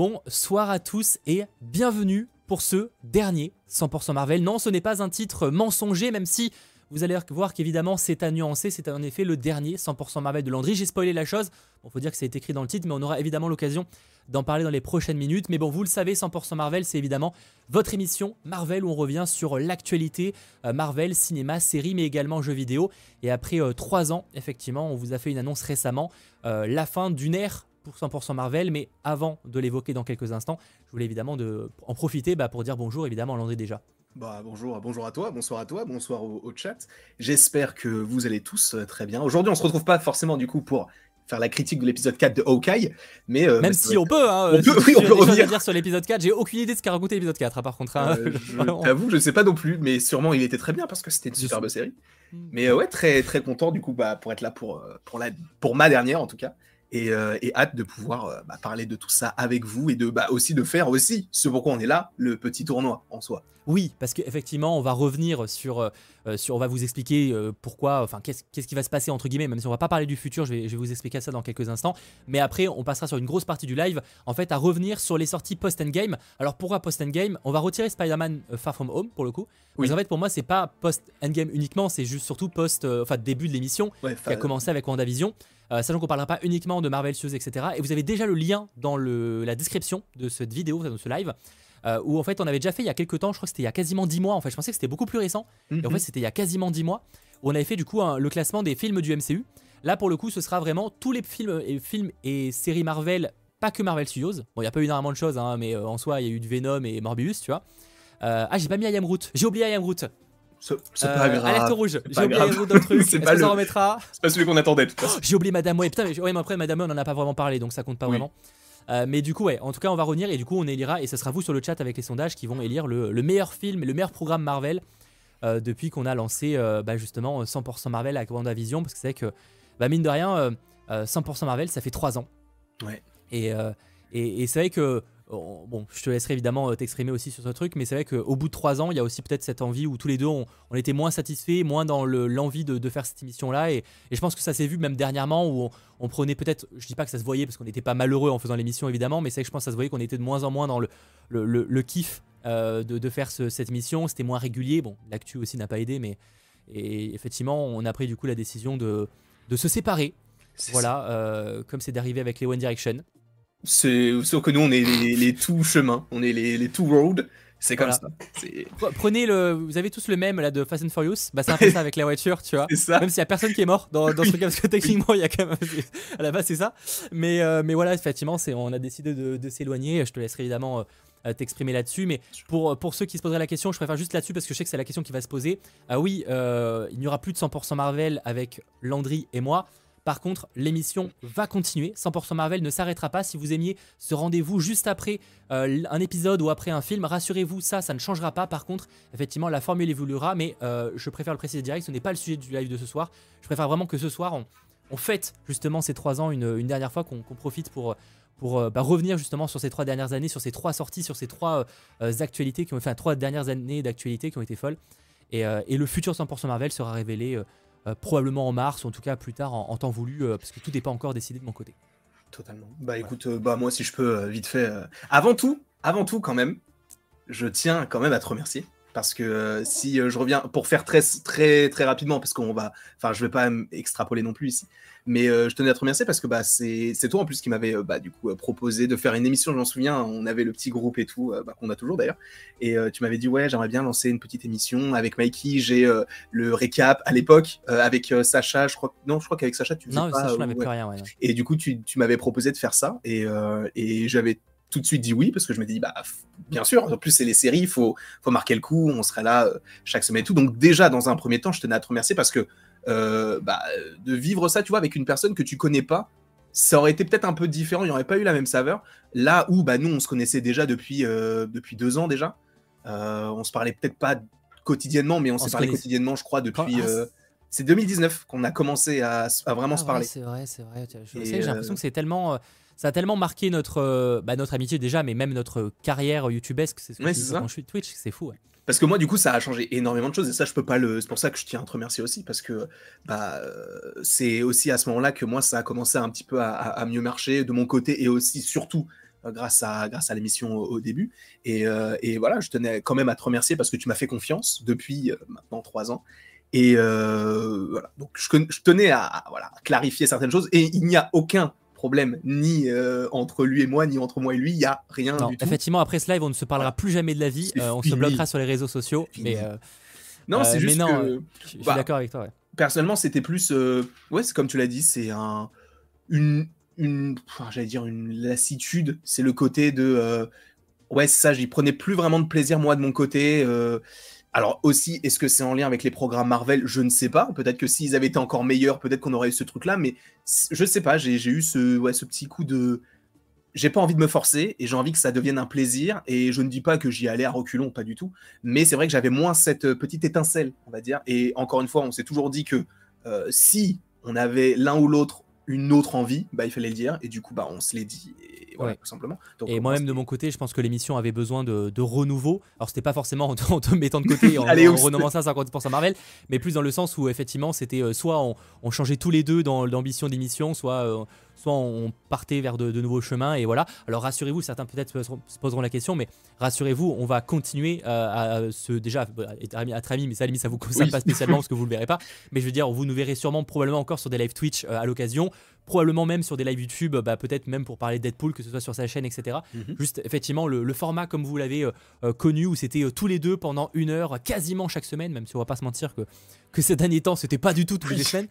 Bonsoir à tous et bienvenue pour ce dernier 100% Marvel. Non, ce n'est pas un titre mensonger, même si vous allez voir qu'évidemment c'est à nuancer, c'est en effet le dernier 100% Marvel de Landry. J'ai spoilé la chose, bon, faut dire que c'est écrit dans le titre, mais on aura évidemment l'occasion d'en parler dans les prochaines minutes. Mais bon, vous le savez, 100% Marvel, c'est évidemment votre émission Marvel où on revient sur l'actualité euh, Marvel, cinéma, série, mais également jeux vidéo. Et après euh, trois ans, effectivement, on vous a fait une annonce récemment, euh, la fin d'une ère pour 100% Marvel, mais avant de l'évoquer dans quelques instants, je voulais évidemment de, en profiter bah, pour dire bonjour évidemment à Landry déjà. Bah, bonjour, bonjour à toi, bonsoir à toi, bonsoir au, chat. J'espère que vous allez tous euh, très bien. Aujourd'hui, on se retrouve pas forcément du coup pour faire la critique de l'épisode 4 de Hawkeye, mais euh, même si on peut, hein, on peut, oui, on peut revenir dire sur l'épisode 4. J'ai aucune idée de ce qu'a raconté l'épisode 4, hein, par contre. Hein. Euh, je t'avoue, je sais pas non plus, mais sûrement il était très bien parce que c'était une superbe série. Hmm. Mais ouais, très très content du coup bah, pour être là pour pour la pour ma dernière en tout cas. Euh, et, hâte de pouvoir euh, bah, parler de tout ça avec vous et de bah, aussi de faire aussi ce pourquoi on est là, le petit tournoi en soi. Oui, parce qu'effectivement, on va revenir sur, euh, sur, on va vous expliquer pourquoi, enfin, qu'est-ce, qui va se passer entre guillemets, même si on va pas parler du futur, je vais, je vais vous expliquer ça dans quelques instants. Mais après, on passera sur une grosse partie du live, en fait, à revenir sur les sorties post-endgame. Alors pourquoi post-endgame? On va retirer Spider-Man Far From Home pour le coup. Oui. en fait, pour moi, c'est pas post-endgame uniquement, c'est juste surtout post, enfin, début de l'émission qui a commencé avec WandaVision. Euh, sachant qu'on parlera pas uniquement de Marvel Studios, etc. Et vous avez déjà le lien dans le, la description de cette vidéo, de ce live. Euh, où en fait on avait déjà fait il y a quelques temps, je crois que c'était il y a quasiment 10 mois, en fait je pensais que c'était beaucoup plus récent, et en mhm. fait c'était il y a quasiment 10 mois, où on avait fait du coup le classement des films du MCU. Là pour le coup ce sera vraiment tous les films et, films et séries Marvel, pas que Marvel Studios. Bon il n'y a pas eu énormément de choses, hein, mais euh, en soi il y a eu du Venom et Morbius, tu vois. ah j'ai pas mis I Am j'ai oublié I Am c'est pas euh, grave. Alerte rouge. J'ai oublié c'est pas, le... remettra C'est pas celui qu'on attendait. J'ai oublié Madame Web. Putain, mais, ouais, mais après Madame on en a pas vraiment parlé, donc ça compte pas vraiment. Euh, mais du coup, ouais, en tout cas, on va revenir et du coup, on élira et ce sera vous sur le chat avec les sondages qui vont élire le, meilleur film le meilleur programme Marvel euh, depuis qu'on a lancé bah, justement 100% Marvel avec WandaVision parce que c'est que, bah, mine de rien, 100% Marvel, ça fait 3 ans. Ouais. Et, et, et c'est vrai que bon, je te laisserai évidemment euh, t'exprimer aussi sur ce truc, mais c'est vrai qu'au bout de trois ans, il y a aussi peut-être cette envie où tous les deux, on, était moins satisfaits, moins dans l'envie de, faire cette émission-là. Et, je pense que ça s'est vu même dernièrement où on, prenait peut-être, je dis pas que ça se voyait parce qu'on n'était pas malheureux en faisant l'émission évidemment, mais c'est que je pense que ça se voyait qu'on était de moins en moins dans le, le, kiff euh, de, faire cette émission. C'était moins régulier. Bon, l'actu aussi n'a pas aidé, mais et effectivement, on a pris du coup la décision de, de se séparer. Voilà, euh, comme c'est d'arriver avec les One Direction. C'est sauf que nous on est les, tout chemins, on est les, les tout road. C'est comme ça. Prenez le, vous avez tous le même là de Fast and Furious. Bah c'est un peu ça avec la voiture, tu vois. Même s'il y a personne qui est mort dans, dans ce truc parce que techniquement il y a quand même à la base c'est ça. Mais euh, mais voilà effectivement c'est on a décidé de, de s'éloigner. Je te laisserai évidemment euh, t'exprimer là-dessus. Mais pour, pour ceux qui se poseraient la question, je préfère juste là-dessus parce que je sais que c'est la question qui va se poser. Ah oui, euh, il n'y aura plus de 100% Marvel avec Landry et moi. Par contre, l'émission va continuer. 100% Marvel ne s'arrêtera pas. Si vous aimiez ce rendez-vous juste après euh, un épisode ou après un film, rassurez-vous, ça, ça ne changera pas. Par contre, effectivement, la formule évoluera, mais euh, je préfère le préciser direct. Ce n'est pas le sujet du live de ce soir. Je préfère vraiment que ce soir, on, fête justement ces trois ans une, dernière fois, qu'on profite pour euh, bah, revenir justement sur ces trois dernières années, sur ces trois sorties, sur ces trois actualités qui ont fait trois dernières années d'actualité qui ont été folles. Et, le futur 100% Marvel sera révélé probablement en mars, ou en tout cas plus tard en, temps voulu, euh, parce que tout n'est pas encore décidé de mon côté. Totalement. Bah écoute, euh, bah moi si je peux vite fait. Avant tout, avant tout quand même, je tiens quand même à te remercier parce que si je reviens pour faire très très très rapidement parce qu'on va, enfin je vais pas extrapoler non plus ici, mais euh, je tenais à te remercier parce que bah, c'est toi en plus qui m'avait euh, bah, du coup euh, proposé de faire une émission, je m'en souviens, on avait le petit groupe et tout, bah, qu'on a toujours d'ailleurs. Et tu m'avais dit, ouais, j'aimerais bien lancer une petite émission avec Mikey. J'ai le récap à l'époque avec Sacha, je crois. Non, je crois qu'avec Sacha, tu faisais non, Sacha n'avait plus rien. Ouais, et du coup, tu, tu m'avais proposé de faire ça. Et, et j'avais tout de suite dit oui parce que je me dis bah bien sûr en plus c'est les séries il faut faut marquer le coup on serait là chaque semaine et tout donc déjà dans un premier temps je tenais à te remercier parce que euh, bah, de vivre ça, tu vois, avec une personne que tu connais pas, ça aurait été peut-être un peu différent, il n'y aurait pas eu la même saveur. Là où, bah, nous, on se connaissait déjà depuis, euh, depuis deux ans déjà. Euh, on se parlait peut-être pas quotidiennement, mais on, s'est parlé quotidiennement, je crois, depuis. Ah, c'est 2019 qu'on a commencé à, vraiment ah se parler. c'est vrai, c'est vrai. J'ai l'impression que c'est tellement ça a tellement marqué notre, bah, notre amitié déjà, mais même notre carrière youtubesque. C'est ce que je suis Twitch, c'est fou. Parce que moi, du coup, ça a changé énormément de choses et ça, je peux pas le. C'est pour ça que je tiens à te remercier aussi parce que bah, c'est aussi à ce moment-là que moi, ça a commencé un petit peu à, mieux marcher de mon côté et aussi, surtout, grâce à, grâce à l'émission au, début. Et, et, voilà, je tenais quand même à te remercier parce que tu m'as fait confiance depuis maintenant trois ans. Et voilà, donc je, je tenais à, voilà, clarifier certaines choses. Et il n'y a aucun problème ni entre lui et moi, ni entre moi et lui. Il n'y a rien du tout. Effectivement, après ce live, on ne se parlera plus jamais de la vie. on se bloquera sur les réseaux sociaux. Mais, non, c'est juste que. Je suis bah, d'accord avec toi. Personnellement, c'était plus. ouais, c'est comme tu l'as dit, c'est un. Une. une J'allais dire une lassitude. C'est le côté de. ouais, ça, j'y prenais plus vraiment de plaisir, moi, de mon côté. Alors aussi, est-ce que c'est en lien avec les programmes Marvel? Je ne sais pas. Peut-être que s'ils avaient été encore meilleurs, peut-être qu'on aurait eu ce truc-là. Mais je ne sais pas. J'ai eu ce, petit coup de. J'ai pas envie de me forcer et j'ai envie que ça devienne un plaisir. Et je ne dis pas que j'y allais à reculons, pas du tout. Mais c'est vrai que j'avais moins cette petite étincelle, on va dire. Et encore une fois, on s'est toujours dit que euh, si on avait l'un ou l'autre une autre envie, bah, il fallait le dire. Et du coup, bah, on se l'est dit. Et voilà, tout simplement. et moi-même, de mon côté, je pense que l'émission avait besoin de, renouveau. Alors, c'était pas forcément en te, mettant de côté, en, en renommant ça à 50% Marvel, mais plus dans le sens où, effectivement, c'était euh, soit on, changeait tous les deux dans l'ambition d'émission, soit. Euh, soit on partait vers de, nouveaux chemins et voilà. Alors rassurez-vous, certains peut-être se poseront la question, mais rassurez-vous, on va continuer euh, à, se déjà être amis, amis, mais ça, limite, ça vous concerne pas spécialement parce que vous le verrez pas. Mais je veux dire, vous nous verrez sûrement probablement encore sur des live Twitch à l'occasion probablement même sur des lives YouTube, bah, peut-être même pour parler de Deadpool, que ce soit sur sa chaîne, etc. Mhm. Juste effectivement le, format comme vous l'avez euh, euh, connu, où c'était euh, tous les deux pendant une heure, quasiment chaque semaine, même si on va pas se mentir que, que ces derniers temps, c'était pas du tout toutes les semaines.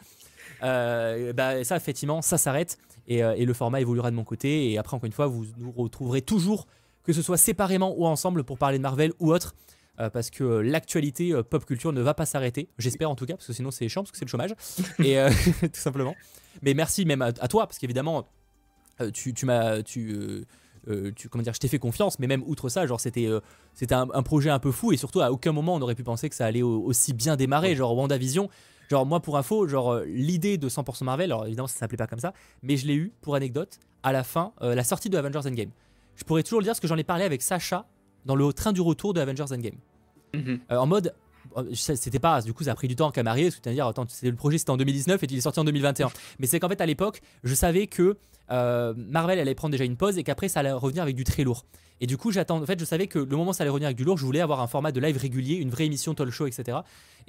bah, ça, effectivement, ça s'arrête et, et, le format évoluera de mon côté. Et après, encore une fois, vous nous retrouverez toujours, que ce soit séparément ou ensemble, pour parler de Marvel ou autre. Parce que l'actualité pop culture ne va pas s'arrêter, j'espère en tout cas, parce que sinon c'est chiant, parce que c'est le chômage, et tout simplement. Mais merci même à, toi, parce qu'évidemment, euh, tu, tu m'as. Tu, euh, euh, tu, comment dire, je t'ai fait confiance, mais même outre ça, genre c'était c'était un, projet un peu fou et surtout à aucun moment on aurait pu penser que ça allait aussi bien démarrer. Genre WandaVision, genre moi pour info, genre l'idée de 100% Marvel, alors évidemment ça s'appelait pas comme ça, mais je l'ai eu pour anecdote à la fin, la sortie de Avengers Endgame. Je pourrais toujours le dire parce que j'en ai parlé avec Sacha dans le train du retour de Avengers Endgame. Mhm. en mode Oh, c'était pas du coup ça a pris du temps qu'à marier parce que dire attends le projet c'était en 2019 et il est sorti en 2021 mais c'est qu'en fait à l'époque je savais que euh, Marvel allait prendre déjà une pause et qu'après ça allait revenir avec du très lourd. Et du coup j'attends en fait je savais que le moment où ça allait revenir avec du lourd je voulais avoir un format de live régulier une vraie émission talk show etc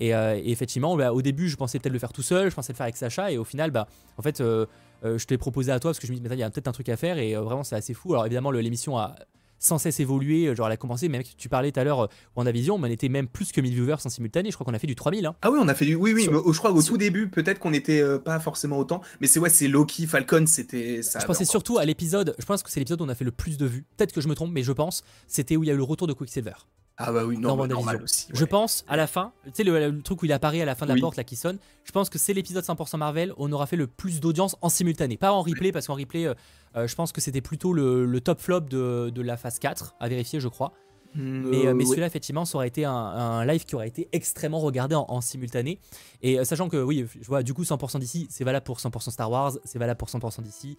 euh, et, effectivement bah, au début je pensais peut-être le faire tout seul je pensais le faire avec Sacha et au final bah en fait euh, je t'ai proposé à toi parce que je me dis mais il y a peut-être un truc à faire et vraiment c'est assez fou. Alors évidemment l'émission a sans cesse évoluer. Euh, genre, elle a commencé, même tu parlais tout à l'heure, WandaVision, on était même plus que 1000 viewers en simultané. Je crois qu'on a fait du 3000. Hein. Ah oui, on a fait du. Oui, oui, je crois qu'au tout début, peut-être qu'on n'était euh, pas forcément autant. Mais c'est ouais, c'est Loki, Falcon, c'était ça. Je pensais surtout à l'épisode, je pense que c'est l'épisode où on a fait le plus de vues. Peut-être que je me trompe, mais je pense, c'était où il y a eu le retour de Quicksilver. Ah bah oui, non, normal aussi. Je pense à la fin, tu sais le, truc où il apparaît à la fin de la porte là qui sonne, je pense que c'est l'épisode 100% Marvel, on aura fait le plus d'audience en simultané, pas en replay parce qu'en replay euh, euh, je pense que c'était plutôt le, top flop de, la phase 4 à vérifier je crois. Hmm, mais, euh, mais celui-là, effectivement, ça aurait été un, live qui aurait été extrêmement regardé en, simultané. Et sachant que, oui, je vois, du coup, 100% d'ici, c'est valable pour 100% Star Wars, c'est valable pour 100% d'ici,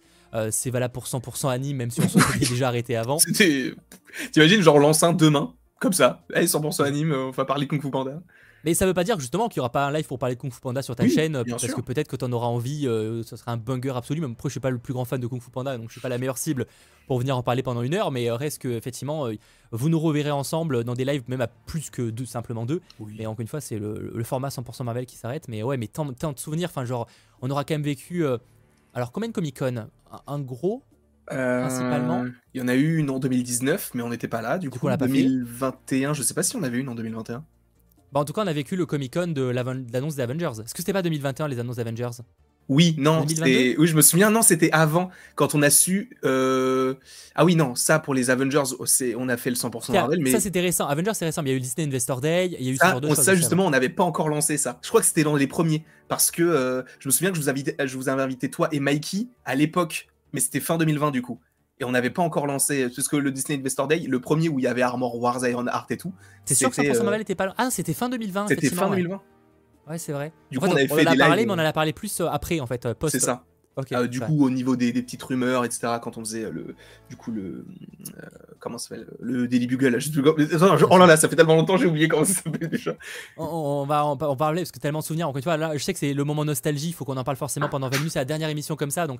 c'est valable pour 100% anime, même si on s'était déjà arrêté avant. T'imagines, genre, l'enceinte demain? Comme ça. Allez, 100% anime, euh, on va parler Kung Fu Panda. Mais ça veut pas dire justement qu'il y aura pas un live pour parler de Kung Fu Panda sur ta chaîne, parce que peut-être que tu en auras envie, euh, ce sera un banger absolu. Même après, je suis pas le plus grand fan de Kung Fu Panda, donc je suis pas la meilleure cible pour venir en parler pendant une heure, mais reste que effectivement, euh, vous nous reverrez ensemble dans des lives, même à plus que deux, simplement deux. Et encore une fois, c'est le, format 100% Marvel qui s'arrête, mais ouais, mais tant, tant de souvenirs, enfin genre, on aura quand même vécu. alors combien de Comic Con un, gros principalement. Euh, il y en a eu une en 2019, mais on n'était pas là. Du, coup, en 2021, je sais pas si on avait une en 2021. Bah, en tout cas, on a vécu le Comic Con de l'annonce des Avengers. Est-ce que c'était pas 2021 les annonces d'Avengers? Oui, non, oui, je me souviens, non, c'était avant, quand on a su. Euh, ah oui, non, ça pour les Avengers, oh, on a fait le 100% Marvel. Mais... Ça, c'était récent. Avengers, c'est récent. il y a eu Disney Investor Day, il y a eu ça, ça justement, on n'avait pas encore lancé ça. Je crois que c'était dans les premiers, parce que euh, je me souviens que je vous, invité, je vous avais invité, toi et Mikey, à l'époque mais c'était fin 2020 du coup. Et on n'avait pas encore lancé, parce que le Disney Investor Day, le premier où il y avait Armor Wars, Iron Heart et tout. C'est sûr que 100% euh, Marvel était pas Ah, c'était fin 2020. C'était fin 2020. Ouais, c'est vrai. Du coup, on avait fait en a parlé, mais on en a parlé plus euh, après, en fait, euh, post. C'est ça. du coup, au niveau des, petites rumeurs, etc., quand on faisait le, du coup, le, comment ça s'appelle Le Daily Bugle. oh là là, ça fait tellement longtemps, j'ai oublié comment ça s'appelle déjà. On, va en, parler parce que tellement de souvenirs. Encore une fois, là, je sais que c'est le moment nostalgie, il faut qu'on en parle forcément pendant 20 minutes. C'est la dernière émission comme ça, donc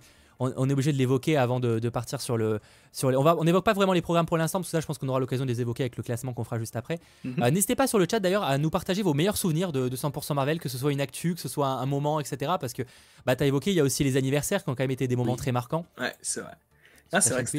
on, est obligé de l'évoquer avant de, partir sur le. Sur les, on va, on n'évoque pas vraiment les programmes pour l'instant, parce que là, je pense qu'on aura l'occasion de les évoquer avec le classement qu'on fera juste après. Mhm. Euh, n'hésitez pas sur le chat d'ailleurs à nous partager vos meilleurs souvenirs de, 100% Marvel, que ce soit une actu, que ce soit un, moment, etc. Parce que bah, tu as évoqué, il y a aussi les anniversaires qui ont quand même été des moments très marquants. Ouais, c'est vrai. Ah, c'est vrai que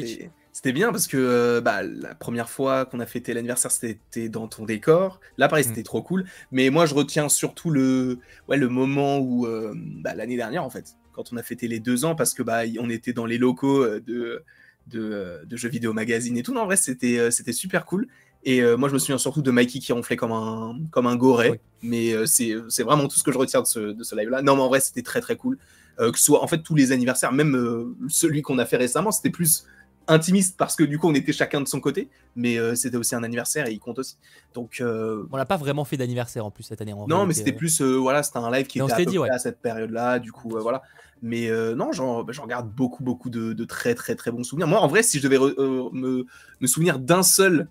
c'était bien parce que euh, bah, la première fois qu'on a fêté l'anniversaire, c'était dans ton décor. Là, pareil, mm. c'était trop cool. Mais moi, je retiens surtout le, ouais, le moment où, euh, bah, l'année dernière, en fait, quand on a fêté les deux ans, parce que bah, on était dans les locaux euh, de, de, jeux vidéo magazine et tout. Non, en vrai, c'était c'était super cool. Et moi, je me souviens surtout de Mikey qui ronflait comme un, comme un goré. Mais c'est vraiment tout ce que je retiens de ce, de ce live-là. Non, mais en vrai, c'était très très cool. Euh, que ce soit en fait tous les anniversaires, même euh, celui qu'on a fait récemment, c'était plus intimiste parce que du coup on était chacun de son côté, mais euh, c'était aussi un anniversaire et il compte aussi. Donc on n'a pas vraiment fait d'anniversaire en plus cette année. non, mais c'était plus voilà, c'était un live qui était à, dit, à cette période-là, du coup voilà. Mais non, j'en garde beaucoup beaucoup de, très très très bons souvenirs. Moi en vrai, si je devais me, me souvenir d'un seul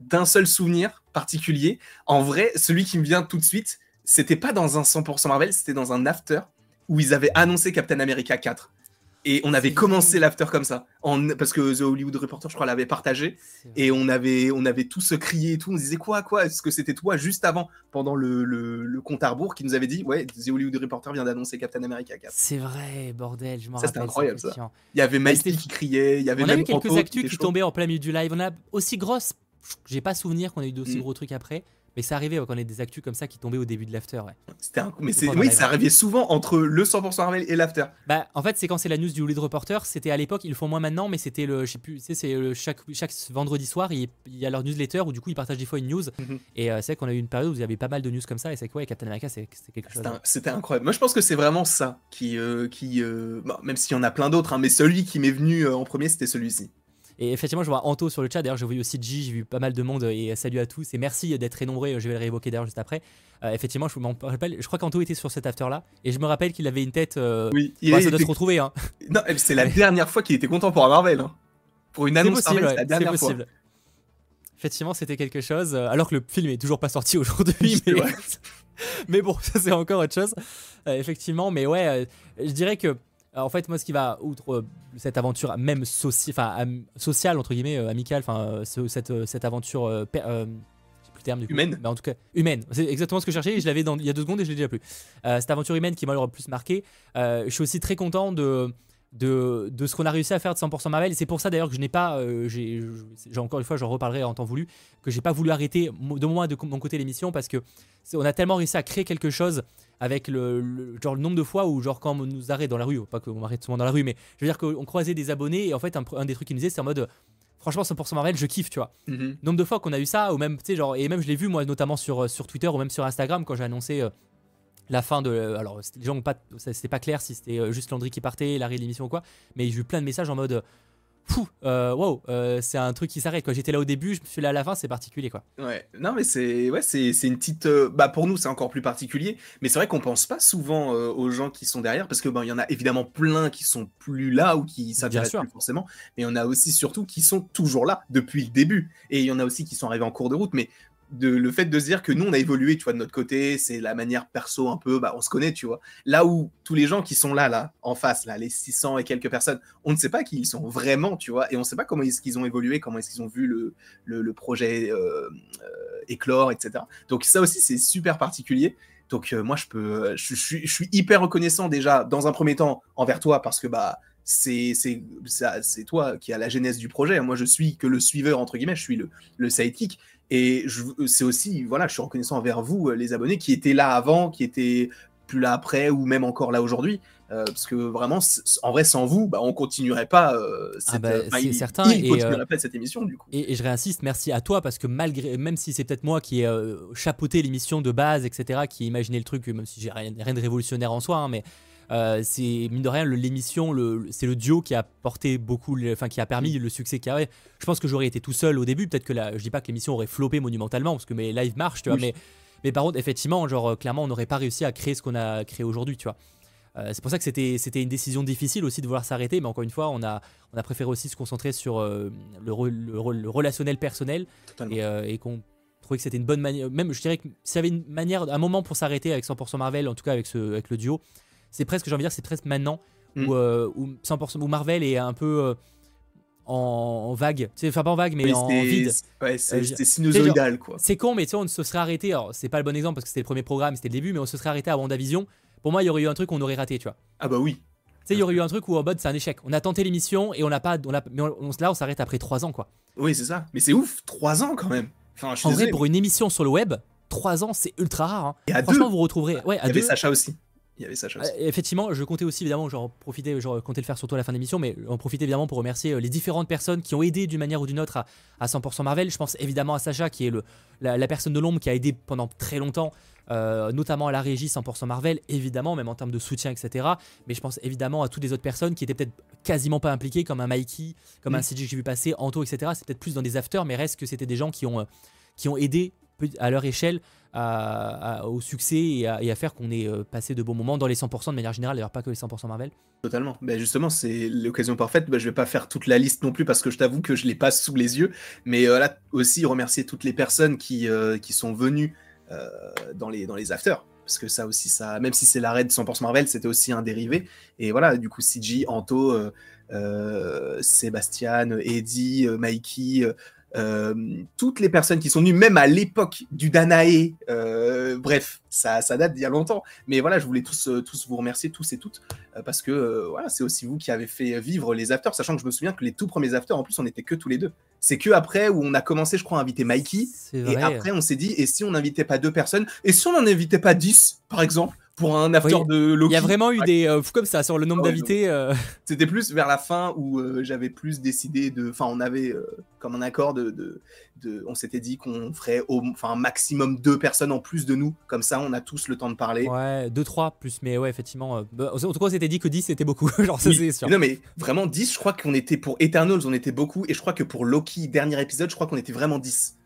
d'un seul souvenir particulier, en vrai, celui qui me vient tout de suite, c'était pas dans un 100% Marvel, c'était dans un after où ils avaient annoncé Captain America 4. Et on avait commencé l'after comme ça, en, parce que The Hollywood Reporter, je crois, l'avait partagé. Et on avait, on avait tous crié et tout. On disait quoi, quoi Est-ce que c'était toi juste avant, pendant le, le, compte à rebours, qui nous avait dit Ouais, The Hollywood Reporter vient d'annoncer Captain America 4. C'est vrai, bordel, je m'en rappelle. C'était incroyable ça. Il y avait Mikey qui criait. Il y avait on a eu quelques actus qui, tombaient en plein milieu du live. On a aussi grosse. J'ai pas souvenir qu'on ait eu d'aussi mm. gros trucs après. Mais ça arrivait quand on a des actus comme ça qui tombaient au début de l'after. Ouais. C'était un... Mais oui, ça arrivait souvent entre le 100% Marvel et l'after. Bah, en fait, c'est quand c'est la news du lead reporter. C'était à l'époque, ils le font moins maintenant, mais c'était le, je sais plus, c'est chaque, chaque vendredi soir, il, y a leur newsletter où du coup ils partagent des fois une news. Mhm. Et euh, c'est qu'on a eu une période où il y avait pas mal de news comme ça. Et c'est quoi, Captain America, c'est quelque chose. C'était incroyable. Moi, je pense que c'est vraiment ça qui, euh, qui euh, même s'il y en a plein d'autres, hein, mais celui qui m'est venu en premier, c'était celui-ci. Et effectivement, je vois Anto sur le chat. D'ailleurs, j'ai vu aussi G, j'ai vu pas mal de monde et salut à tous. Et merci d'être très nombreux. Je vais le réévoquer d'ailleurs juste après. Euh, effectivement, je me rappelle, je crois qu'Anto était sur cet after là. Et je me rappelle qu'il avait une tête. Euh, oui, il bah, ça doit se retrouver. Hein. Non, c'est la dernière fois qu'il était content pour un Marvel. Hein. Pour une annonce possible, Marvel, la dernière possible. Effectivement, c'était quelque chose. Euh, alors que le film est toujours pas sorti aujourd'hui. mais... mais bon, ça c'est encore autre chose. effectivement, mais ouais, je dirais que en fait, moi, ce qui va, outre euh, cette aventure même sociale, entre guillemets, euh, amicale, enfin, euh, cette, cette aventure. plus le terme du coup. Humaine. Mais en tout cas, humaine. C'est exactement ce que je cherchais. Je l'avais il y a deux secondes et je l'ai déjà plus. cette aventure humaine qui m'a le plus marqué. je suis aussi très content de, de, de ce qu'on a réussi à faire de 100% Marvel. C'est pour ça d'ailleurs que je n'ai pas, j'ai encore une fois, j'en reparlerai en temps voulu, que j'ai pas voulu arrêter de moi de mon côté l'émission parce que on a tellement réussi à créer quelque chose avec le, genre le nombre de fois où genre quand on nous arrête dans la rue, pas qu'on m'arrête souvent dans la rue, mais je veux dire qu'on croisait des abonnés et en fait un, des trucs qu'ils nous disaient c'est en mode franchement 100% Marvel je kiffe tu vois. Mm-hmm. Nombre de fois qu'on a eu ça ou même tu sais genre et même je l'ai vu moi notamment sur sur Twitter ou même sur Instagram quand j'ai annoncé euh, la fin de alors les gens ont pas c'était pas clair si c'était euh, juste Landry qui partait l'arrêt de l'émission ou quoi mais j'ai eu plein de messages en mode Fou, euh, wow, euh, c'est un truc qui s'arrête. J'étais là au début, je suis là à la fin, c'est particulier quoi. Ouais, non mais c'est ouais, c'est une petite. Euh, bah pour nous c'est encore plus particulier, mais c'est vrai qu'on pense pas souvent aux gens qui sont derrière parce que ben il y en a évidemment plein qui sont plus là ou qui s'intéressent plus forcément, mais il y en a aussi surtout qui sont toujours là depuis le début et il y en a aussi qui sont arrivés en cours de route. Mais le fait de se dire que nous on a évolué tu vois de notre côté c'est la manière perso un peu bah on se connaît tu vois là où tous les gens qui sont là là en face là les 600 et quelques personnes on ne sait pas qui ils sont vraiment tu vois et on ne sait pas comment est-ce qu'ils ont évolué comment est-ce qu'ils ont vu le, le, projet euh, euh, éclore etc donc ça aussi c'est super particulier donc euh, moi je peux je, suis hyper reconnaissant déjà dans un premier temps envers toi parce que bah c'est toi qui a la genèse du projet. Moi, je suis que le suiveur, entre guillemets, je suis le, le sidekick. Et c'est aussi, voilà, je suis reconnaissant envers vous, euh, les abonnés, qui étaient là avant, qui étaient plus là après, ou même encore là aujourd'hui. Euh, parce que vraiment, en vrai, sans vous, bah, on continuerait pas euh, ah cette, bah, certain. et, continuerait pas cette émission du coup. Et, je réinsiste, merci à toi parce que malgré, même si c'est peut-être moi qui ai chapeauté l'émission de base, etc., qui imaginé le truc, même si j'ai rien, rien de révolutionnaire en soi, hein, mais euh, c'est mine de rien l'émission, c'est le duo qui a porté beaucoup, enfin qui a permis le succès qu'il y avait. Je pense que j'aurais été tout seul au début, peut-être que là, je dis pas que l'émission aurait floppé monumentalement parce que mes lives marchent, tu vois, mais, mais par contre effectivement, genre clairement, on n'aurait pas réussi à créer ce qu'on a créé aujourd'hui, tu vois. c'est pour ça que c'était c'était une décision difficile aussi de vouloir s'arrêter, mais encore une fois, on a on a préféré aussi se concentrer sur le, le, relationnel personnel et, et qu'on trouvait que c'était une bonne manière. Même, je dirais que s'il y avait une manière, un moment pour s'arrêter avec 100% Marvel, en tout cas avec, ce, avec le duo, c'est presque, j'ai envie de dire, c'est presque maintenant où, 100%, mm. où Marvel est un peu en, vague. Enfin, pas en vague, mais en vide. Ouais, c'est euh, sinusoïdal, quoi. C'est con, mais tu sais, on se serait arrêté. Alors, c'est pas le bon exemple parce que c'était le premier programme, c'était le début, mais on se serait arrêté à WandaVision. Pour moi, il y aurait eu un truc qu'on aurait raté, tu vois. Ah bah oui. Tu sais, il y aurait eu un truc où en mode c'est un échec. On a tenté l'émission et on n'a pas. On a, mais là, on s'arrête après 3 ans, quoi. Oui, c'est ça. Mais c'est ouf, 3 ans quand même. Enfin, en vrai, pour une émission sur le web, 3 ans, c'est ultra rare. Hein. Et à Franchement, vous retrouverez. Ouais, à il y avait Sacha aussi. Il y avait. Euh, effectivement, je comptais aussi évidemment, genre profiter, genre comptais le faire surtout à la fin de l'émission, mais en profiter évidemment pour remercier euh, les différentes personnes qui ont aidé d'une manière ou d'une autre à, 100% Marvel. Je pense évidemment à Sacha qui est le, la, personne de l'ombre qui a aidé pendant très longtemps, euh, notamment à la régie 100% Marvel, évidemment, même en termes de soutien, etc. Mais je pense évidemment à toutes les autres personnes qui étaient peut-être quasiment pas impliquées, comme un Mikey, comme un mm. CJ que j'ai vu passer, Anto, etc. C'est peut-être plus dans des afters, mais reste que c'était des gens qui ont, qui ont aidé à leur échelle au succès et à, faire qu'on ait euh, passé de bons moments dans les 100% de manière générale, d'ailleurs pas que les 100% Marvel. Totalement. Ben justement, c'est l'occasion parfaite. Ben je vais pas faire toute la liste non plus parce que je t'avoue que je l'ai pas sous les yeux. Mais euh, là aussi, remercier toutes les personnes qui, euh, qui sont venues dans, les, dans les afters. Parce que ça aussi, ça, même si c'est l'arrêt de 100% Marvel, c'était aussi un dérivé. Et voilà, du coup, CG, Anto, Sébastien, Eddie, Mikey, euh, toutes les personnes qui sont venues, même à l'époque du Danae, euh, bref, ça, ça date d'il y a longtemps. Mais voilà, je voulais tous, euh, tous vous remercier, tous et toutes, parce que voilà, c'est aussi vous qui avez fait vivre les afters, sachant que je me souviens que les tout premiers afters, en plus, on était que tous les deux. C'est que après où on a commencé, je crois, à inviter Mikey, et après on s'est dit, et si on n'invitait pas deux personnes, et si on n'en invitait pas dix, par exemple pour un after de Loki. Il y a vraiment eu des euh, comme ça sur le nombre d'invités. Euh. C'était plus vers la fin où euh, j'avais plus décidé de, enfin on avait comme un accord de, de, on s'était dit qu'on ferait au, enfin un maximum deux personnes en plus de nous, comme ça on a tous le temps de parler. Ouais, deux trois plus, mais ouais effectivement. Bah, en tout cas on s'était dit que 10 c'était beaucoup, genre ça c'est sûr. Non mais vraiment 10, je crois qu'on était pour Eternals on était beaucoup et je crois que pour Loki dernier épisode je crois qu'on était vraiment 10.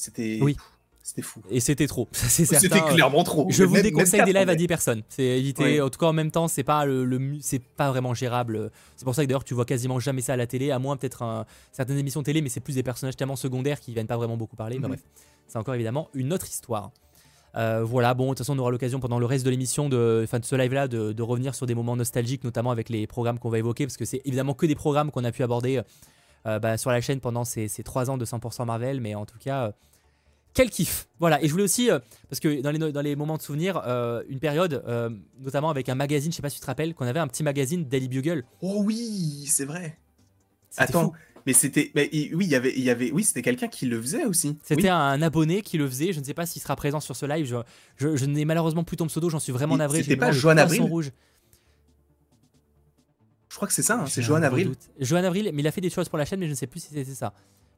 C'était. Oui. C'était fou. Et c'était trop. C'était clairement trop. Je vous déconseille des lives à 10 personnes. C'est éviter. En tout cas, en même temps, c'est pas le, c'est pas vraiment gérable. C'est pour ça que d'ailleurs, tu vois quasiment jamais ça à la télé, à moins peut-être certaines émissions télé, mais c'est plus des personnages tellement secondaires qui viennent pas vraiment beaucoup parler. Mais mhm. bref, c'est encore évidemment une autre histoire. Euh, voilà, bon, de toute façon, on aura l'occasion pendant le reste de l'émission, de, de ce live-là, de, revenir sur des moments nostalgiques, notamment avec les programmes qu'on va évoquer, parce que c'est évidemment que des programmes qu'on a pu aborder euh, bah, sur la chaîne pendant ces, ces 3 ans de 100% Marvel, mais en tout cas, quel kiff Voilà, et je voulais aussi, euh, parce que dans les, dans les moments de souvenir, euh, une période, euh, notamment avec un magazine, je sais pas si tu te rappelles, qu'on avait un petit magazine Daily Bugle. Oh oui, c'est vrai. Attends, mais c'était, oui, il y avait, il y avait, oui, c'était quelqu'un qui le faisait aussi. C'était un abonné qui le faisait. Je ne sais pas s'il sera présent sur ce live. Je, je, n'ai malheureusement plus ton pseudo. J'en suis vraiment navré. C'était pas Joan Avril. Rouge. Je crois que c'est ça. Hein, c'est Joan Avril. Joan Avril, mais il a fait des choses pour la chaîne, mais je ne sais plus si c'était ça.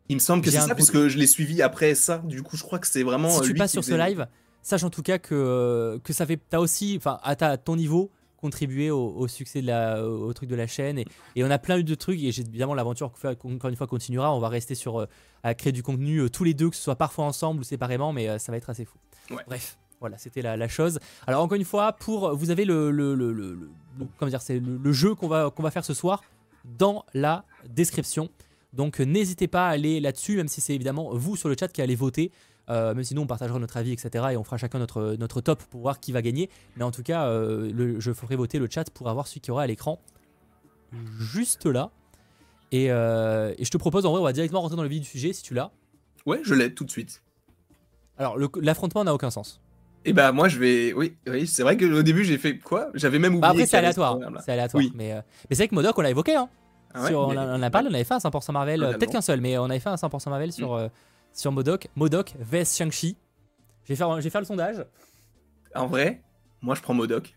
Il me semble que c'est ça, puisque je l'ai suivi après ça. Du coup, je crois que c'est vraiment. Si tu passes sur ce live, sache en tout cas que, que ça fait. T'as aussi, enfin, à, ta, ton niveau, contribué au, succès de la, au truc de la chaîne. Et, et on a plein de trucs. Et évidemment, l'aventure, encore une fois, continuera. On va rester sur. Euh, à créer du contenu euh, tous les deux, que ce soit parfois ensemble ou séparément, mais euh, ça va être assez fou. Bref. Voilà, c'était la, la, chose. Alors encore une fois, pour vous avez le, le, le, le comment dire, c'est le, jeu qu'on va qu'on va faire ce soir dans la description. Donc euh, n'hésitez pas à aller là-dessus, même si c'est évidemment vous sur le chat qui allez voter. Euh, même si nous on partagera notre avis, etc. Et on fera chacun notre, notre top pour voir qui va gagner. Mais en tout cas, euh, je ferai voter le chat pour avoir celui qui aura à l'écran juste là. Et, je te propose, en vrai, on va directement rentrer dans le vif du sujet si tu l'as. Ouais, je l'ai tout de suite. Alors, l'affrontement n'a aucun sens. Et eh bah moi je vais oui oui c'est vrai que au début j'ai fait quoi? J'avais même bah, oublié après c'est aléatoire c'est aléatoire mais, mais c'est vrai que Modoc on l'a évoqué hein ah on, a, parlé, on avait fait un 100% Marvel, peut-être qu'un seul, mais on avait fait un 100% Marvel sur, mm. euh, sur Modoc. Modoc vs Shang-Chi. Je vais faire, faire le sondage. En vrai, moi je prends Modoc.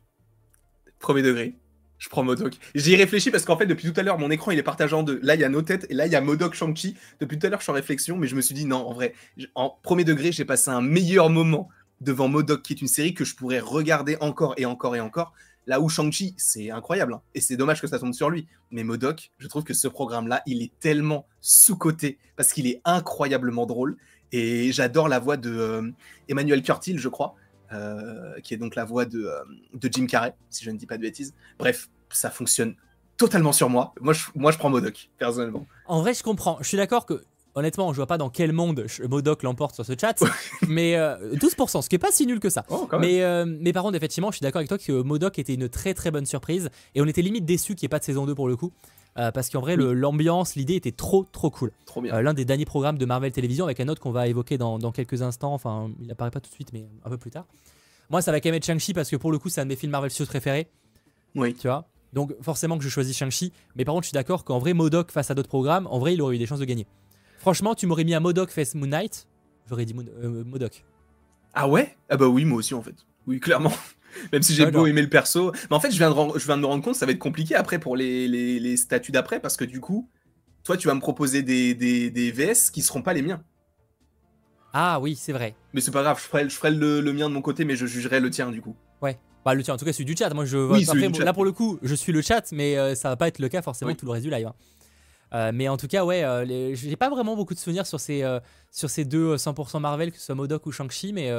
Premier degré. Je prends Modoc. J'y réfléchis parce qu'en fait, depuis tout à l'heure, mon écran il est partagé en deux. Là, il y a nos têtes et là, il y a Modoc Shang-Chi. Depuis tout à l'heure, je suis en réflexion, mais je me suis dit non, en vrai, en premier degré, j'ai passé un meilleur moment devant Modoc, qui est une série que je pourrais regarder encore et encore et encore. Là où Shang-Chi, c'est incroyable. Hein. Et c'est dommage que ça tombe sur lui. Mais Modoc, je trouve que ce programme-là, il est tellement sous-coté parce qu'il est incroyablement drôle. Et j'adore la voix de euh, Emmanuel Curtil, je crois. qui est donc la voix de, de Jim Carrey, si je ne dis pas de bêtises. Bref, ça fonctionne totalement sur moi. Moi, je prends Modoc, personnellement. En vrai, je comprends. Je suis d'accord que honnêtement, je vois pas dans quel monde Modoc l'emporte sur ce chat, mais 12%, ce qui est pas si nul que ça. Oh, mais, mais par contre, effectivement, je suis d'accord avec toi que Modoc était une très très bonne surprise et on était limite déçu qu'il n'y ait pas de saison 2 pour le coup. Euh, parce qu'en vrai, l'ambiance, l'idée était trop trop cool. Trop bien. Euh, l'un des derniers programmes de Marvel Télévision avec un autre qu'on va évoquer dans, dans, quelques instants. Enfin, il apparaît pas tout de suite, mais un peu plus tard. Moi, ça va quand même être Shang-Chi parce que pour le coup, c'est un de mes films Marvel Studios préférés. Oui. Tu vois? Donc, forcément que je choisis Shang-Chi. Mais par contre, je suis d'accord qu'en vrai, Modoc face à d'autres programmes, en vrai, il aurait eu des chances de gagner. Franchement, tu m'aurais mis un Modoc face Moon Knight, j'aurais dit euh, Modoc. Ah ouais? Ah bah oui, moi aussi en fait. Oui, clairement. Même si j'ai beau aimer le perso. Mais en fait, je viens, de, je viens de me rendre compte, ça va être compliqué après pour les, les, statuts d'après, parce que du coup, toi, tu vas me proposer des, des, des, VS qui seront pas les miens. Ah oui, c'est vrai. Mais c'est pas grave, je ferai, je ferai le, le, mien de mon côté, mais je jugerai le tien du coup. Ouais. Bah, le tien, en tout cas, celui du chat. Moi, je oui, là, pour le coup, je suis le chat, mais euh, ça va pas être le cas forcément tout le reste du live. Hein. Euh, mais en tout cas, ouais, euh, j'ai pas vraiment beaucoup de souvenirs sur ces, sur ces deux 100% Marvel, que ce soit Modoc ou Shang-Chi, mais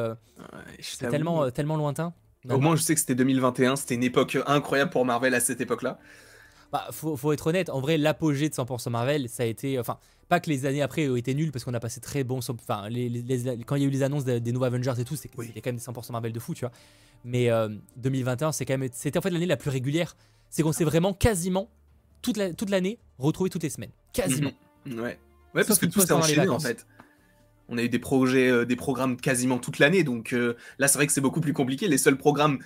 c'est tellement, tellement lointain. Au moins, je sais que c'était 2021, c'était une époque incroyable pour Marvel à cette époque-là. Bah, faut, être honnête, en vrai, l'apogée de 100% Marvel, ça a été. Enfin, pas que les années après ont été nulles parce qu'on a passé très bon. Enfin, quand il y a eu les annonces des, nouveaux Avengers et tout, c'était quand même des 100% Marvel de fou, tu vois. Mais 2021, euh, c'est quand même. C'était en fait l'année la plus régulière. C'est qu'on s'est vraiment quasiment toute l'année la, toute retrouvé toutes les semaines. Quasiment. Mhm. Ouais. Ouais, parce que tout s'est enchaîné en fait on a eu des projets, euh, des programmes quasiment toute l'année. Donc euh, là, c'est vrai que c'est beaucoup plus compliqué. Les seuls programmes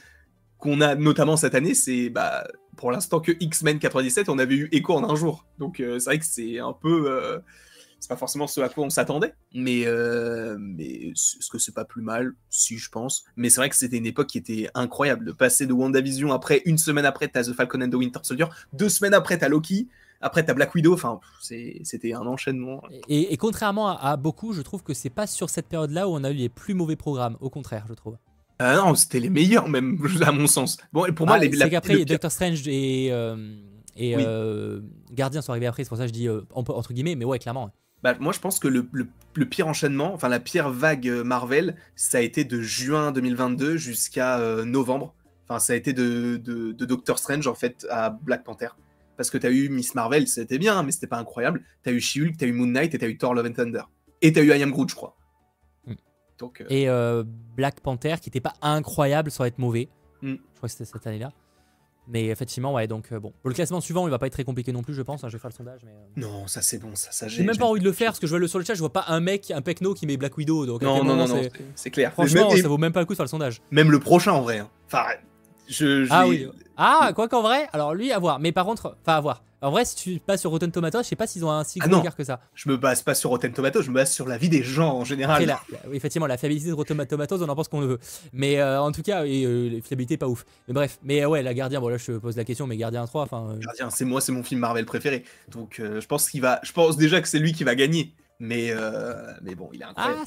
qu'on a notamment cette année, c'est bah, pour l'instant que X-Men 97. On avait eu Echo en un jour. Donc euh, c'est vrai que c'est un peu. C'est pas forcément ce à quoi on s'attendait. Mais, mais est-ce que c'est pas plus mal Si, je pense. Mais c'est vrai que c'était une époque qui était incroyable. De passer de WandaVision après, une semaine après, t'as The Falcon and the Winter Soldier. Deux semaines après, t'as Loki. Après, t'as Black Widow, enfin, c'était un enchaînement. Et, contrairement à, beaucoup, je trouve que c'est pas sur cette période-là où on a eu les plus mauvais programmes. Au contraire, je trouve. Ah non, c'était les meilleurs, même, à mon sens. Bon, et pour moi, ah, les, c'est qu'après, Doctor Strange et, euh, et euh, Guardian sont arrivés après, c'est pour ça que je dis euh, entre guillemets, mais ouais, clairement. Bah, moi, je pense que le, le, pire enchaînement, enfin, la pire vague Marvel, ça a été de juin 2022 jusqu'à novembre. Enfin, ça a été de, de, de Doctor Strange, en fait, à Black Panther parce que tu as eu Miss Marvel, c'était bien, mais c'était pas incroyable. Tu as eu She-Hulk, tu as eu Moon Knight et tu as eu Thor Love and Thunder. Et tu as eu I Am Groot, je crois. Donc, euh, Et euh, Black Panther, qui était pas incroyable sans être mauvais. Hmm. Je crois que c'était cette année-là. Mais effectivement, ouais, donc euh, bon. Le classement suivant, il va pas être très compliqué non plus, je pense. Hein, je vais faire le sondage. Mais, Non, ça c'est bon, ça, ça j'ai. même pas envie de le faire parce que je vois le sur le chat, je vois pas un mec, un pecno qui met Black Widow. Donc non, non, non, non, c'est clair. Franchement, ça vaut même pas le coup de faire le sondage. Même le prochain en vrai. Hein. Enfin, je, ah oui. Ah, quoi qu'en vrai, alors lui, à voir. Mais par contre, enfin, à voir. En vrai, si tu passes sur Rotten Tomatoes, je sais pas s'ils ont un si ah gros regard que ça. Je me base pas sur Rotten Tomatoes, je me base sur la vie des gens en général. effectivement, la fiabilité de Rotten Tomatoes, on en pense qu'on le veut. Mais euh, en tout cas, et, euh, la fiabilité pas ouf. Mais bref, mais euh, ouais, la Gardien, bon là je te pose la question, mais Gardien 3, enfin. Gardien, c'est moi, c'est mon film Marvel préféré. Donc je pense qu'il va, je pense déjà que c'est lui qui va gagner. Mais mais bon, il est incroyable.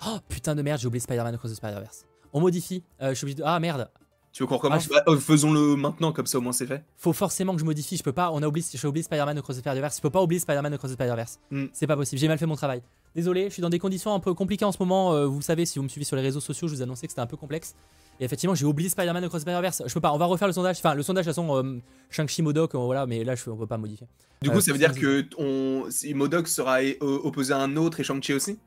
Ah, oh putain de merde, j'ai oublié Spider-Man Across the Spider-Verse. On modifie. je suis obligé de... Ah merde. Tu veux qu'on recommence ah, bah, Faisons-le maintenant, comme ça au moins c'est fait. Faut forcément que je modifie. Je peux pas. On a oublié. J'ai oublié Spider-Man Across the Spider-Verse. Je peux pas oublier Spider-Man Across the Spider-Verse. Hmm. C'est pas possible. J'ai mal fait mon travail. Désolé. Je suis dans des conditions un peu compliquées en ce moment. Euh, vous savez, si vous me suivez sur les réseaux sociaux, je vous annonçais que c'était un peu complexe. Et effectivement, j'ai oublié Spider-Man Across the Spider-Verse. Je peux pas. On va refaire le sondage. Enfin, le sondage de toute façon, euh, Shang-Chi Modoc, euh, voilà. Mais là, je, on peut pas modifier. Du coup, ça veut dire que on, Modoc sera opposé à un autre et Shang-Chi aussi?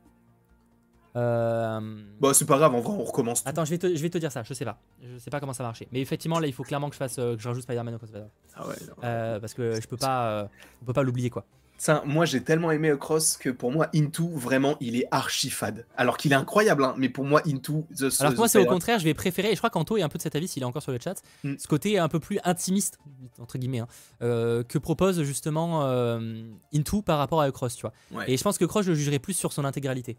Euh... Bah c'est pas grave, en vrai on recommence. Attends, je vais, te, je vais te dire ça, je sais pas. Je sais pas comment ça marcher. Mais effectivement là il faut clairement que je fasse euh, que je rajoute Spider-Man au Cross Ah ouais. Euh, parce que je peux pas, euh, on peut pas l'oublier quoi. Ça, moi j'ai tellement aimé Cross que pour moi Into vraiment il est archi fade. Alors qu'il est incroyable, hein, mais pour moi Into. The, Alors pour moi c'est au contraire, je vais préférer. Et je crois qu'Anto est un peu de cet avis s'il est encore sur le chat. Hmm. Ce côté un peu plus intimiste entre guillemets hein, que propose justement Into par rapport à Cross, tu vois. Et je pense que Cross je le jugerai plus sur son intégralité.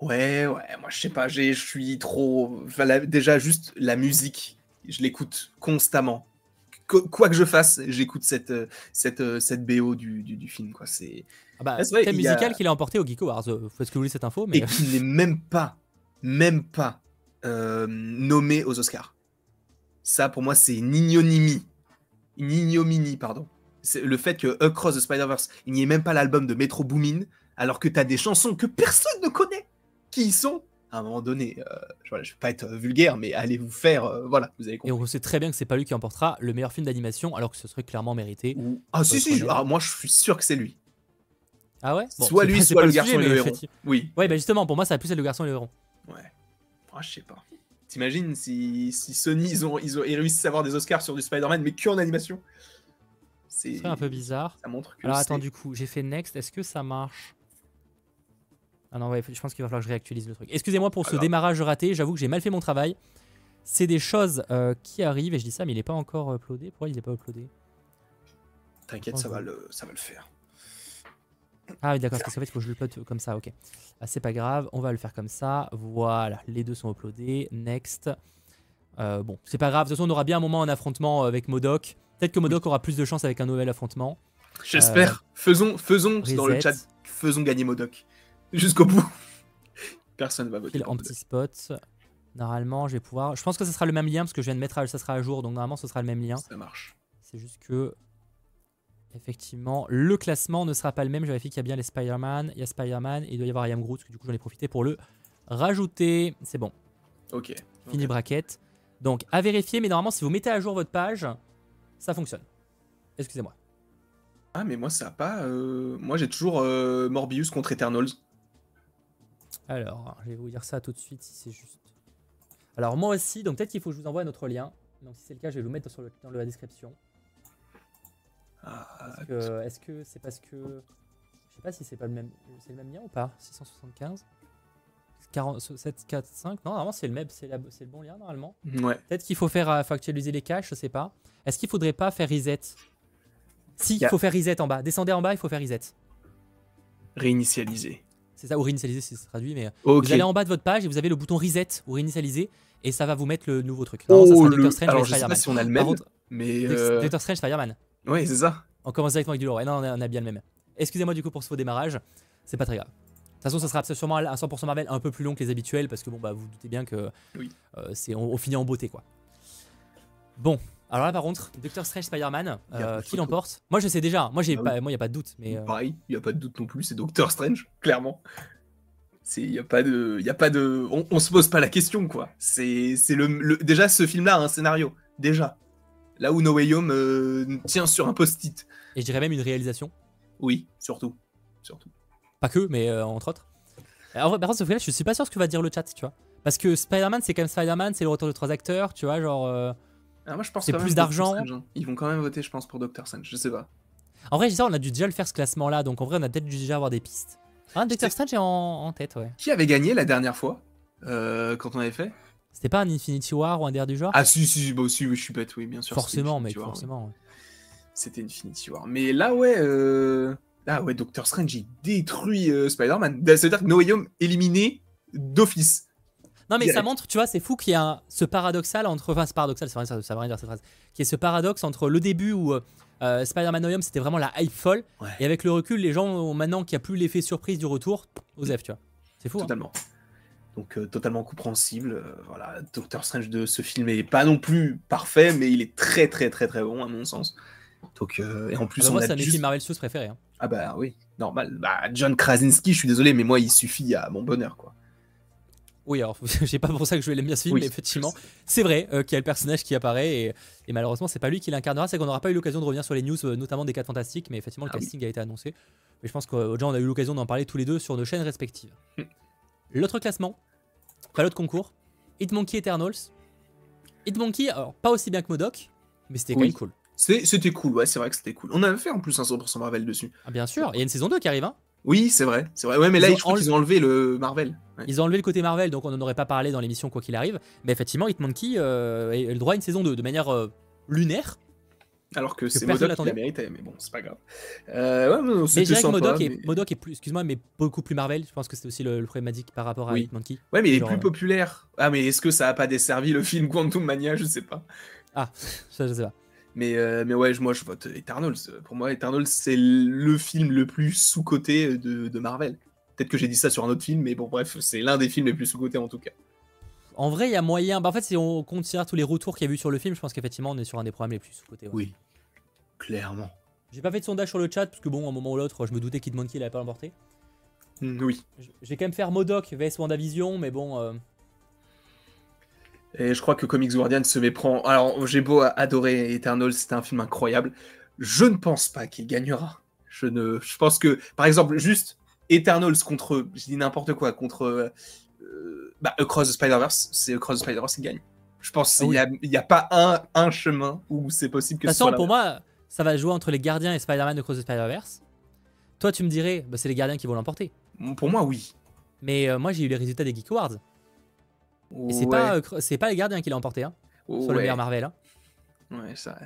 Ouais, ouais, moi je sais pas, je suis trop. déjà, juste la musique, je l'écoute constamment. quoi que je fasse, j'écoute cette, cette, cette BO du, du, film. Quoi. C'est ah bah, thème musical qu'il a emporté au Geek Awards. Faut que vous voulez cette info. Mais... Et qui n'est même pas, même pas euh, nommé aux Oscars. Ça, pour moi, c'est une ignominie. Une ignominie, pardon. Le fait que Across the Spider-Verse, il n'y ait même pas l'album de Metro Boomin, alors que tu as des chansons que personne ne connaît qui sont à un moment donné. Euh, je, ne vais pas être vulgaire, mais allez vous faire. Euh, voilà, vous avez compris. Et on sait très bien que c'est pas lui qui emportera le meilleur film d'animation, alors que ce serait clairement mérité. Ah, si, si, ah, moi je suis sûr que c'est lui. Ah ouais? Soit lui, soit le, garçon et le héros. Oui. Ouais, bah justement, pour moi, ça va plus être le garçon et le héros. Ouais. Ah, je sais pas. T'imagines si, si, Sony, ils ont, ils ont réussi à avoir des Oscars sur du Spider-Man, mais que en animation? C'est un peu bizarre. Ça montre que. Alors attends, du coup, j'ai fait Next. Est-ce que ça marche? Ah non, ouais, je pense qu'il va falloir que je réactualise le truc. Excusez-moi pour ce démarrage raté, j'avoue que j'ai mal fait mon travail. C'est des choses euh, qui arrivent, et je dis ça, mais il n'est pas encore uploadé. Pourquoi il n'est pas uploadé? T'inquiète, ça, va le, ça va le faire. Ah oui, d'accord, parce qu'en fait, il faut que je le upload comme ça, ok. Ah, c'est pas grave, on va le faire comme ça. Voilà, les deux sont uploadés. Next. Euh, bon, c'est pas grave, de toute façon, on aura bien un moment un affrontement avec Modoc. Peut-être que Modoc aura plus de chance avec un nouvel affrontement. J'espère. Euh, faisons, faisons dans le chat, faisons gagner Modoc jusqu'au bout. Personne va voter. Anti-spot. Normalement, je vais pouvoir. Je pense que ce sera le même lien parce que je viens de mettre, ça sera à jour, donc normalement, ce sera le même lien. Ça marche. C'est juste que. Effectivement, le classement ne sera pas le même. Je vérifie qu'il y a bien les Spider-Man. Il y a Spider-Man et il doit y avoir Iam Groot, que du coup j'en ai profité pour le rajouter. C'est bon. Ok. Fini bracket. Donc à vérifier, mais normalement, si vous mettez à jour votre page, ça fonctionne. Excusez-moi. Ah, mais moi, ça a pas. Euh, moi, j'ai toujours euh, Morbius contre Eternals. Alors, je vais vous dire ça tout de suite si c'est juste. Alors, moi aussi, donc peut-être qu'il faut que je vous envoie un autre lien. Donc, si c'est le cas, je vais vous mettre dans la description. Ah, est-ce que c'est parce que. Je sais pas si c'est pas le même. C'est le même lien ou pas 675 47, 4, 5 Non, normalement c'est le même, c'est le bon lien normalement. Ouais. Peut-être qu'il faut faire, euh, faut actualiser les caches, je sais pas. Est-ce qu'il faudrait pas faire reset? Si, il faut faire reset en bas. Descendez en bas, il faut faire reset. Réinitialiser. C'est ça, ou réinitialiser, c'est traduit, mais vous allez en bas de votre page et vous avez le bouton reset ou réinitialiser et ça va vous mettre le nouveau truc. Non, ça sera oh, Doctor Strange Alors, je sais pas si on a le même, mais euh... Doctor Strange Fireman. Oui, c'est ça. On commence directement avec du lourd. non, on a, bien le même. Excusez-moi du coup pour ce faux démarrage. C'est pas très grave. De toute façon, ça sera sûrement à 100% Marvel un peu plus long que les habituels parce que bon, bah, vous, vous doutez bien que oui. euh, c'est on, finit en beauté quoi. Bon, alors là par contre, Doctor Strange Spider-Man, euh, qui l'emporte? Moi je sais déjà, moi j'ai ah pas, moi y a pas de doute. Mais euh, Pareil, il y a pas de doute non plus, c'est Doctor Strange, clairement. Il n'y a pas de. Y a pas de on, on, se pose pas la question, quoi. C'est le, Déjà, ce film-là a un scénario. Déjà. Là où No Way Home euh, tient sur un post-it. Et je dirais même une réalisation. Oui, surtout. surtout. Pas que, mais euh, entre autres. Alors, par contre, ce là je suis pas sûr ce que va dire le chat, tu vois. Parce que Spider-Man, c'est quand même Spider-Man, c'est le retour de trois acteurs, tu vois, genre. Euh, moi, je pense c'est plus d'argent. Hein. Ils vont quand même voter, je pense, pour Doctor Strange, je sais pas. En vrai, je on a dû déjà le faire ce classement-là, donc en vrai, on a peut-être dû déjà avoir des pistes. Ah, Doctor Strange est en, tête, ouais. Qui avait gagné la dernière fois quand on avait fait? C'était pas un Infinity War ou un DR du genre? Ah si, si, bah aussi, je suis bête, oui, bien sûr. Forcément, mec, forcément. C'était Infinity War. Mais là, ouais, euh... ah ouais, Doctor Strange, il détruit euh, Spider-Man. C'est-à-dire que No Way Home éliminé d'office. Non, mais ça montre, tu vois, c'est fou qu'il y a un, ce paradoxal entre. Enfin, ce paradoxal, c'est vrai, ça, ça va rien dire cette phrase. Qui est ce paradoxe entre le début où euh, Spider-Man No c'était vraiment la hype folle. Et avec le recul, les gens, maintenant qu'il n'y a plus l'effet surprise du retour, osef, tu vois. C'est fou. Hein. Totalement. Donc euh, totalement compréhensible. Euh, voilà, Doctor Strange de ce film est pas non plus parfait, mais il est très très très très bon à mon sens. Donc euh, et en plus ah bah on moi, c'est un des Marvel Studios préférés. Hein. Ah bah oui, normal. Bah John Krasinski, je suis désolé, mais moi il suffit à mon bonheur quoi. Oui, alors j'ai pas pour ça que je vais l'aimer bien ce film, mais effectivement, c'est vrai qu'il y a le personnage qui apparaît et, et malheureusement c'est pas lui qui l'incarnera, c'est qu'on n'aura pas eu l'occasion de revenir sur les news, notamment des 4 fantastiques, mais effectivement le ah casting a été annoncé. Mais je pense qu'aujourd'hui on a eu l'occasion d'en parler tous les deux sur nos chaînes respectives. Hmm. L'autre classement, pas l'autre concours. Hitmonkey Eternals. Hitmonkey, alors pas aussi bien que Modoc, mais c'était quand même cool. C'était cool, ouais, c'est vrai que c'était cool. On avait fait en plus un 100% Marvel dessus. Ah, bien sûr, il y a une saison 2 qui arrive, hein Oui, c'est vrai, c'est vrai. Ouais, mais là, je crois qu'ils ont enlevé le Marvel. Ils ont enlevé le côté Marvel, donc on n'en aurait pas parlé dans l'émission quoi qu'il arrive. Mais effectivement, Hitmonkey euh, a le droit à une saison 2 de manière euh, lunaire. Alors que, c'est Modoc qui la méritait, mais bon, c'est pas grave. Euh, ouais, mais je dirais que Modoc, est, Modoc est plus, excuse-moi, mais beaucoup plus Marvel. Je pense que c'est aussi le, le, problématique par rapport à oui. Hitmonkey. Ouais, mais il est plus euh, populaire. Ah, mais est-ce que ça a pas desservi le film Quantum Mania? Je sais pas. Ah, ça je sais pas. Mais, euh, mais ouais, moi je vote Eternals. Pour moi, Eternals, c'est le film le plus sous-coté de, de Marvel. Peut-être que j'ai dit ça sur un autre film, mais bon, bref, c'est l'un des films les plus sous-cotés en tout cas. En vrai, il y a moyen. Bah, en fait, si on considère tous les retours qu'il y a eu sur le film, je pense qu'effectivement, on est sur un des programmes les plus sous-cotés. Oui, clairement. J'ai pas fait de sondage sur le chat parce que bon, à un moment ou l'autre, je me doutais Kid Monkey l'avait pas emporté. Mm, oui. Je vais quand même faire Modoc vs WandaVision, mais bon. Euh. Et je crois que Comics Guardian se méprend. Alors, j'ai beau adorer Eternal, c'était un film incroyable. Je ne pense pas qu'il gagnera. Je, ne... je pense que, par exemple, juste Eternals contre, je dis n'importe quoi, contre euh, bah, Across the Spider-Verse, c'est Across the Spider-Verse qui gagne. Je pense qu'il n'y a, a, pas un, un chemin où c'est possible que ce soit. pour moi, ça va jouer entre les Gardiens et Spider-Man Across the Spider-Verse. Toi, tu me dirais, bah, c'est les Gardiens qui vont l'emporter. Pour moi, oui. Mais euh, moi, j'ai eu les résultats des Geek Awards. Et c'est pas, euh, c'est pas les Gardiens qui l'ont emporté, hein, sur le meilleur Marvel. Hein. Ouais, ça.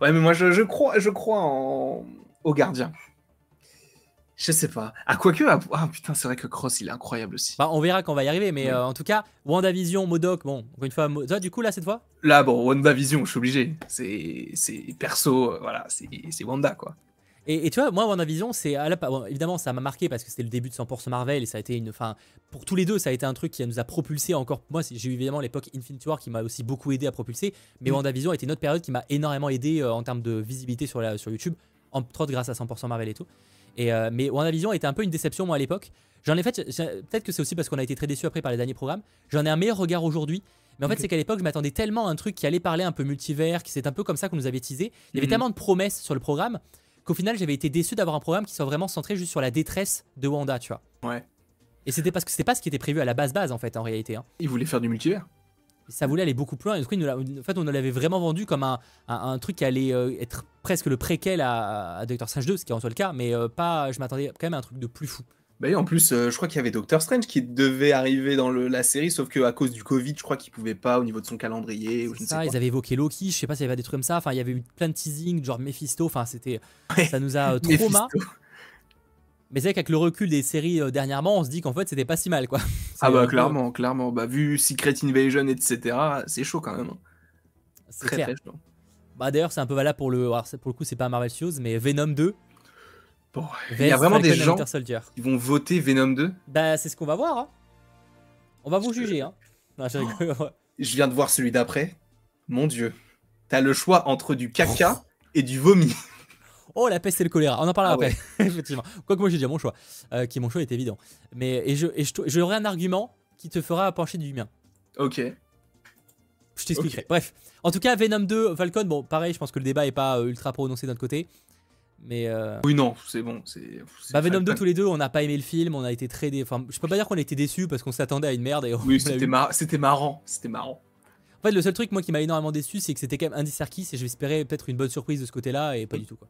Ouais, mais moi, je, je crois, je crois en... aux Gardiens. Je sais pas. Ah, quoique, ah, ah putain, c'est vrai que Cross, il est incroyable aussi. Bah, on verra quand on va y arriver, mais euh, en tout cas, WandaVision, Modoc, bon, encore une fois, toi, du coup, là, cette fois? Là, bon, WandaVision, je suis obligé. C'est perso, voilà, c'est Wanda, quoi. Et, tu vois, moi, WandaVision, c'est évidemment, ça m'a marqué parce que c'était le début de 100% Marvel et ça a été une. Enfin, pour tous les deux, ça a été un truc qui nous a propulsé encore. Moi, j'ai eu évidemment l'époque Infinity War qui m'a aussi beaucoup aidé à propulser, mais mm. WandaVision a été une autre période qui m'a énormément aidé euh, en termes de visibilité sur, la, sur YouTube, entre autres grâce à 100% Marvel et tout. Et, euh, mais WandaVision a été un peu une déception, moi, à l'époque. J'en ai fait. Peut-être que c'est aussi parce qu'on a été très déçus après par les derniers programmes. J'en ai un meilleur regard aujourd'hui. Mais en fait, c'est qu'à l'époque, je m'attendais tellement à un truc qui allait parler un peu multivers, qui c'est un peu comme ça qu'on nous avait teasé. Il y avait mm. tellement de promesses sur le programme qu'au final j'avais été déçu d'avoir un programme qui soit vraiment centré juste sur la détresse de Wanda, tu vois. Ouais. Et c'était parce que c'était pas ce qui était prévu à la base base en fait en réalité. Hein. Il voulait faire du multivers. Ça voulait aller beaucoup plus loin. Et du coup, en fait, on l'avait vraiment vendu comme un, un, truc qui allait euh, être presque le préquel à, à Doctor Strange 2, ce qui est en soi le cas, mais euh, pas. Je m'attendais quand même à un truc de plus fou. Bah oui, en plus, euh, je crois qu'il y avait Doctor Strange qui devait arriver dans la série, sauf qu'à cause du Covid, je crois qu'il pouvait pas au niveau de son calendrier. Ou je ça, ils avaient évoqué Loki, je sais pas s'il y avait des trucs comme ça. Enfin, il y avait eu plein de teasing, genre Mephisto. Enfin, c'était, ça nous a euh, trauma. Mais c'est vrai qu'avec le recul des séries euh, dernièrement, on se dit qu'en fait, c'était pas si mal, quoi. Ah bah clairement, clairement. Bah vu Secret Invasion, etc., c'est chaud quand même. Hein. C'est très, très chaud. Bah d'ailleurs, c'est un peu valable pour le. Alors, pour le coup, c'est pas Marvel Studios, mais Venom 2 il y a vraiment des gens qui vont voter Venom 2 Bah, c'est ce qu'on va voir. Hein. On va vous juger. Hein. je, viens de voir celui d'après. Mon dieu. T'as le choix entre du caca et du vomi. Oh, la peste et le choléra. On en parlera ah après. Effectivement. Quoique moi, j'ai déjà mon choix. Euh, qui, mon choix est évident. Mais, et je, et j'aurai un argument qui te fera pencher du mien. Ok. Je t'expliquerai. Bref. En tout cas, Venom 2, Falcon, bon, pareil, je pense que le débat est pas euh, ultra prononcé notre côté. Mais euh, Oui, non, c'est bon. c'est bah, Venom 2, tous les deux, on n'a pas aimé le film, on a été très. Dé... Enfin, je peux pas dire qu'on a été déçus parce qu'on s'attendait à une merde. Et oui, c'était marrant. C'était marrant. En fait, le seul truc, moi, qui m'a énormément déçu, c'est que c'était quand même Andy Serkis et j'espérais peut-être une bonne surprise de ce côté-là et pas du tout, quoi.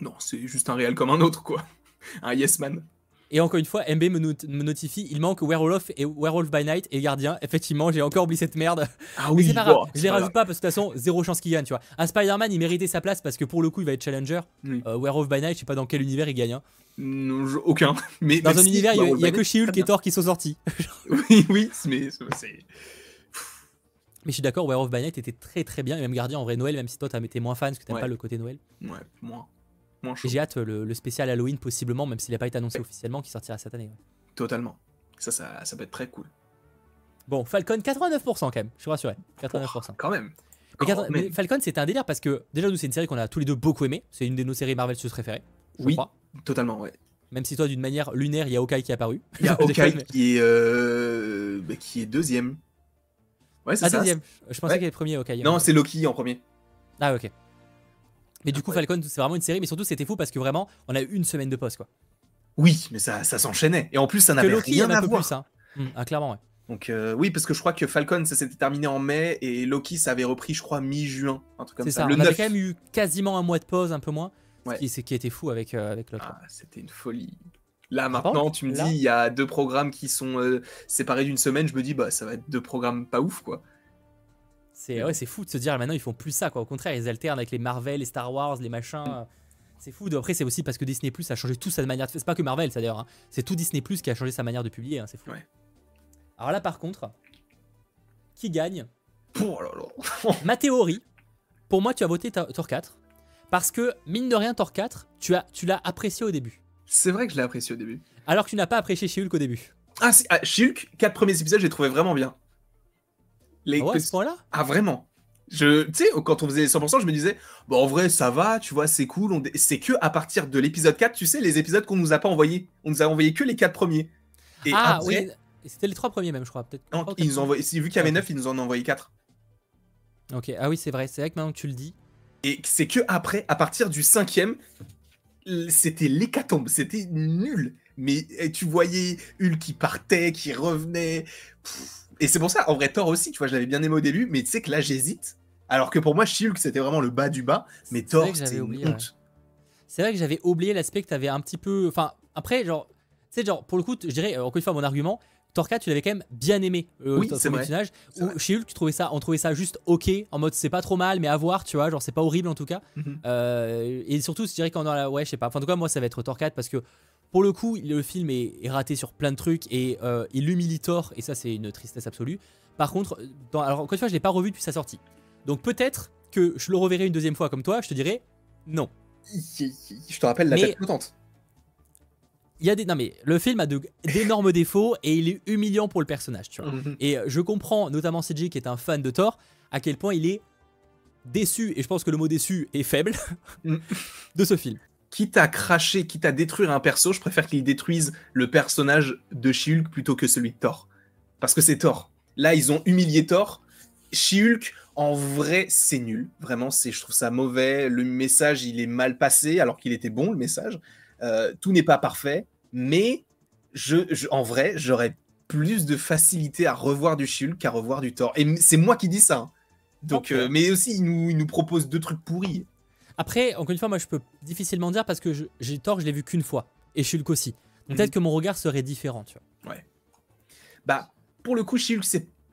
Non, c'est juste un réel comme un autre, quoi. un yes man. Et encore une fois, MB me, notifie, il manque Werewolf et Werewolf by Night et Gardien. Effectivement, j'ai encore oublié cette merde. Ah oui, c'est pas grave. je les rajoute pas parce que de toute façon, zéro chance qu'il gagne, tu vois. Un Spider-Man, il méritait sa place parce que pour le coup, il va être challenger. Euh, Werewolf by Night, je sais pas dans quel univers il gagne. Hein. aucun. Mais dans un univers, il y, a, que She-Hulk et Thor qui sont sortis. oui, oui, mais c'est. Mais je suis d'accord, Werewolf by Night était très très bien, et même Gardien en vrai Noël, même si toi t'es moins fan parce que t'aimes pas le côté Noël. Ouais, moins j'ai hâte le, spécial Halloween possiblement, même s'il n'a pas été annoncé officiellement, qui sortira cette année. Totalement. Ça, ça, ça peut être très cool. Bon, Falcon 89% quand même, je suis rassuré. 89%. quand même. Mais, Falcon, c'était un délire parce que déjà, nous, c'est une série qu'on a tous les deux beaucoup aimé. C'est une de nos séries Marvel préférées. oui, totalement, ouais. Même si toi, d'une manière lunaire, il y a Hawkeye qui est apparu. Il y a Hawkeye qui, est, euh, bah, qui est deuxième. Ouais, c'est ah, ça. deuxième. Je pensais qu'il était premier, Hawkeye. Non, c'est Loki en premier. Ah, ok. Mais du coup, Falcon, c'est vraiment une série, mais surtout, c'était fou parce que vraiment, on a eu une semaine de pause, quoi. Oui, mais ça, ça s'enchaînait. Et en plus, ça n'avait rien à voir. Plus, hein. Mmh, ah, clairement, ouais. Donc euh, oui, parce que je crois que Falcon, ça s'était terminé en mai et Loki, ça avait repris, je crois, mi-juin, un truc comme ça. ça. Le on avait quand même eu quasiment un mois de pause, un peu moins. Ouais. Ce qui, était fou avec, euh, avec l'autre. Ah, c'était une folie. Là maintenant, tu me dis, il y a deux programmes qui sont euh, séparés d'une semaine. Je me dis, bah ça va être deux programmes pas ouf, quoi. C'est ouais, c'est fou de se dire maintenant ils font plus ça quoi. Au contraire, ils alternent avec les Marvel, les Star Wars, les machins. C'est fou. Après, c'est aussi parce que Disney Plus a changé tout sa manière de. C'est pas que Marvel, ça d'ailleurs. Hein. C'est tout Disney Plus qui a changé sa manière de publier. Hein. C'est fou. Alors là, par contre, qui gagne oh Ma théorie, pour moi, tu as voté Thor 4 parce que mine de rien, Thor 4, tu as, tu l'as apprécié au début. C'est vrai que je l'ai apprécié au début. Alors que tu n'as pas apprécié She-Hulk au début. Ah, ah She-Hulk, 4 premiers épisodes, j'ai trouvé vraiment bien. Les... Ah ouais, à ce point-là? Ah, vraiment Je, tu sais, quand on faisait 100%, je me disais, bon, en vrai, ça va, tu vois, c'est cool. C'est que à partir de l'épisode 4, tu sais, les épisodes qu'on nous a pas envoyés. On nous a envoyé que les 4 premiers. Et ah oui, c'était les 3 premiers même, je crois. Peut-être. ils nous envoyé, vu qu'il y avait 9, ils nous en ont envoyé 4. Ok, ah oui, c'est vrai, c'est vrai que maintenant que tu le dis. Et c'est que après, à partir du cinquième, c'était l'hécatombe, c'était nul. Mais eh, tu voyais Hulk qui partait, qui revenait. Et c'est pour ça, en vrai, Thor aussi, tu vois, je l'avais bien aimé au début, mais tu sais que là, j'hésite. Alors que pour moi, Shulk, c'était vraiment le bas du bas, mais Thor, c'était une honte. C'est vrai que j'avais oublié l'aspect que tu avais un petit peu. Enfin, après, genre, tu sais, genre, pour le coup, je dirais, encore une fois, mon argument, Thor 4, tu l'avais quand même bien aimé euh, oui, c'est personnage. Ou chez Hulk, tu trouvais ça, on trouvait ça juste ok, en mode c'est pas trop mal, mais à voir, tu vois, genre c'est pas horrible en tout cas. Mhm. Euh, et surtout, je dirais qu'on la, ouais, je sais pas. Enfin, en tout cas, moi, ça va être Thor 4 parce que pour le coup, le film est, raté sur plein de trucs et euh, il humilie Thor, et ça, c'est une tristesse absolue. Par contre, dans, alors encore une fois, je l'ai pas revu depuis sa sortie. Donc peut-être que je le reverrai une deuxième fois comme toi, je te dirais non. Je te rappelle la tête flottante. Il y a des non mais le film a d'énormes défauts et il est humiliant pour le personnage, tu vois. Mhm. Et euh, je comprends notamment CJ qui est un fan de Thor à quel point il est déçu et je pense que le mot déçu est faible mm. de ce film quitte à cracher, quitte à détruire un perso, je préfère qu'ils détruisent le personnage de she plutôt que celui de Thor. Parce que c'est Thor. Là, ils ont humilié Thor. she en vrai, c'est nul. Vraiment, c'est, je trouve ça mauvais. Le message, il est mal passé, alors qu'il était bon, le message. Euh, tout n'est pas parfait. Mais, je, en vrai, j'aurais plus de facilité à revoir du she qu'à revoir du Thor. Et c'est moi qui dis ça. Hein. Donc, euh, mais aussi, il nous, il nous propose deux trucs pourris. Après, encore une fois, moi je peux difficilement dire parce que j'ai tort, je l'ai vu qu'une fois. Et Shulk aussi. Donc peut-être mhm. que mon regard serait différent, tu vois. Ouais. Bah, pour le coup, Shulk,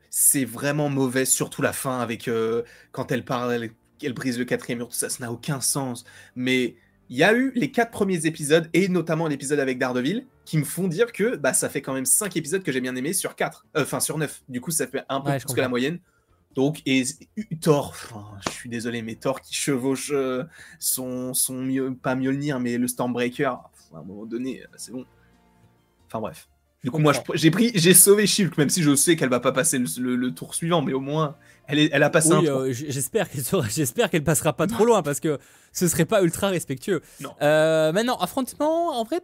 c'est vraiment mauvais, surtout la fin avec euh, quand elle parle, elle, brise le quatrième mur, tout ça, ça n'a aucun sens. Mais il y a eu les quatre premiers épisodes, et notamment l'épisode avec Daredevil, qui me font dire que bah, ça fait quand même cinq épisodes que j'ai bien aimé sur quatre. Euh, enfin, sur neuf. Du coup, ça fait un peu plus que la moyenne. Donc, et Thor, je suis désolé, mais Thor qui chevauche euh, son, son mieux, pas Mjolnir, mais le Stormbreaker, à un moment donné, euh, c'est bon. Enfin bref. Du coup, moi, j'ai pris, j'ai sauvé Shulk, même si je sais qu'elle va pas passer le, tour suivant, mais au moins, elle, est, elle a passé un tour. Euh, j'espère qu'elle j'espère qu'elle passera pas trop loin parce que ce serait pas ultra respectueux. Non. maintenant, affrontement, en vrai,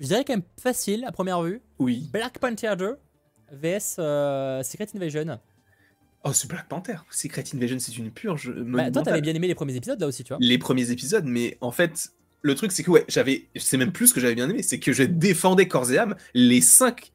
je dirais quand même facile à première vue. Oui. Black Panther 2 vs Secret Invasion. Oh, c'est Black Panther. Secret Invasion, c'est une purge. Bah, toi, t'avais bien aimé les premiers épisodes là aussi, tu vois. Les premiers épisodes, mais en fait, le truc, c'est que ouais, j'avais. C'est même plus que j'avais bien aimé, c'est que je défendais corps et âme les cinq,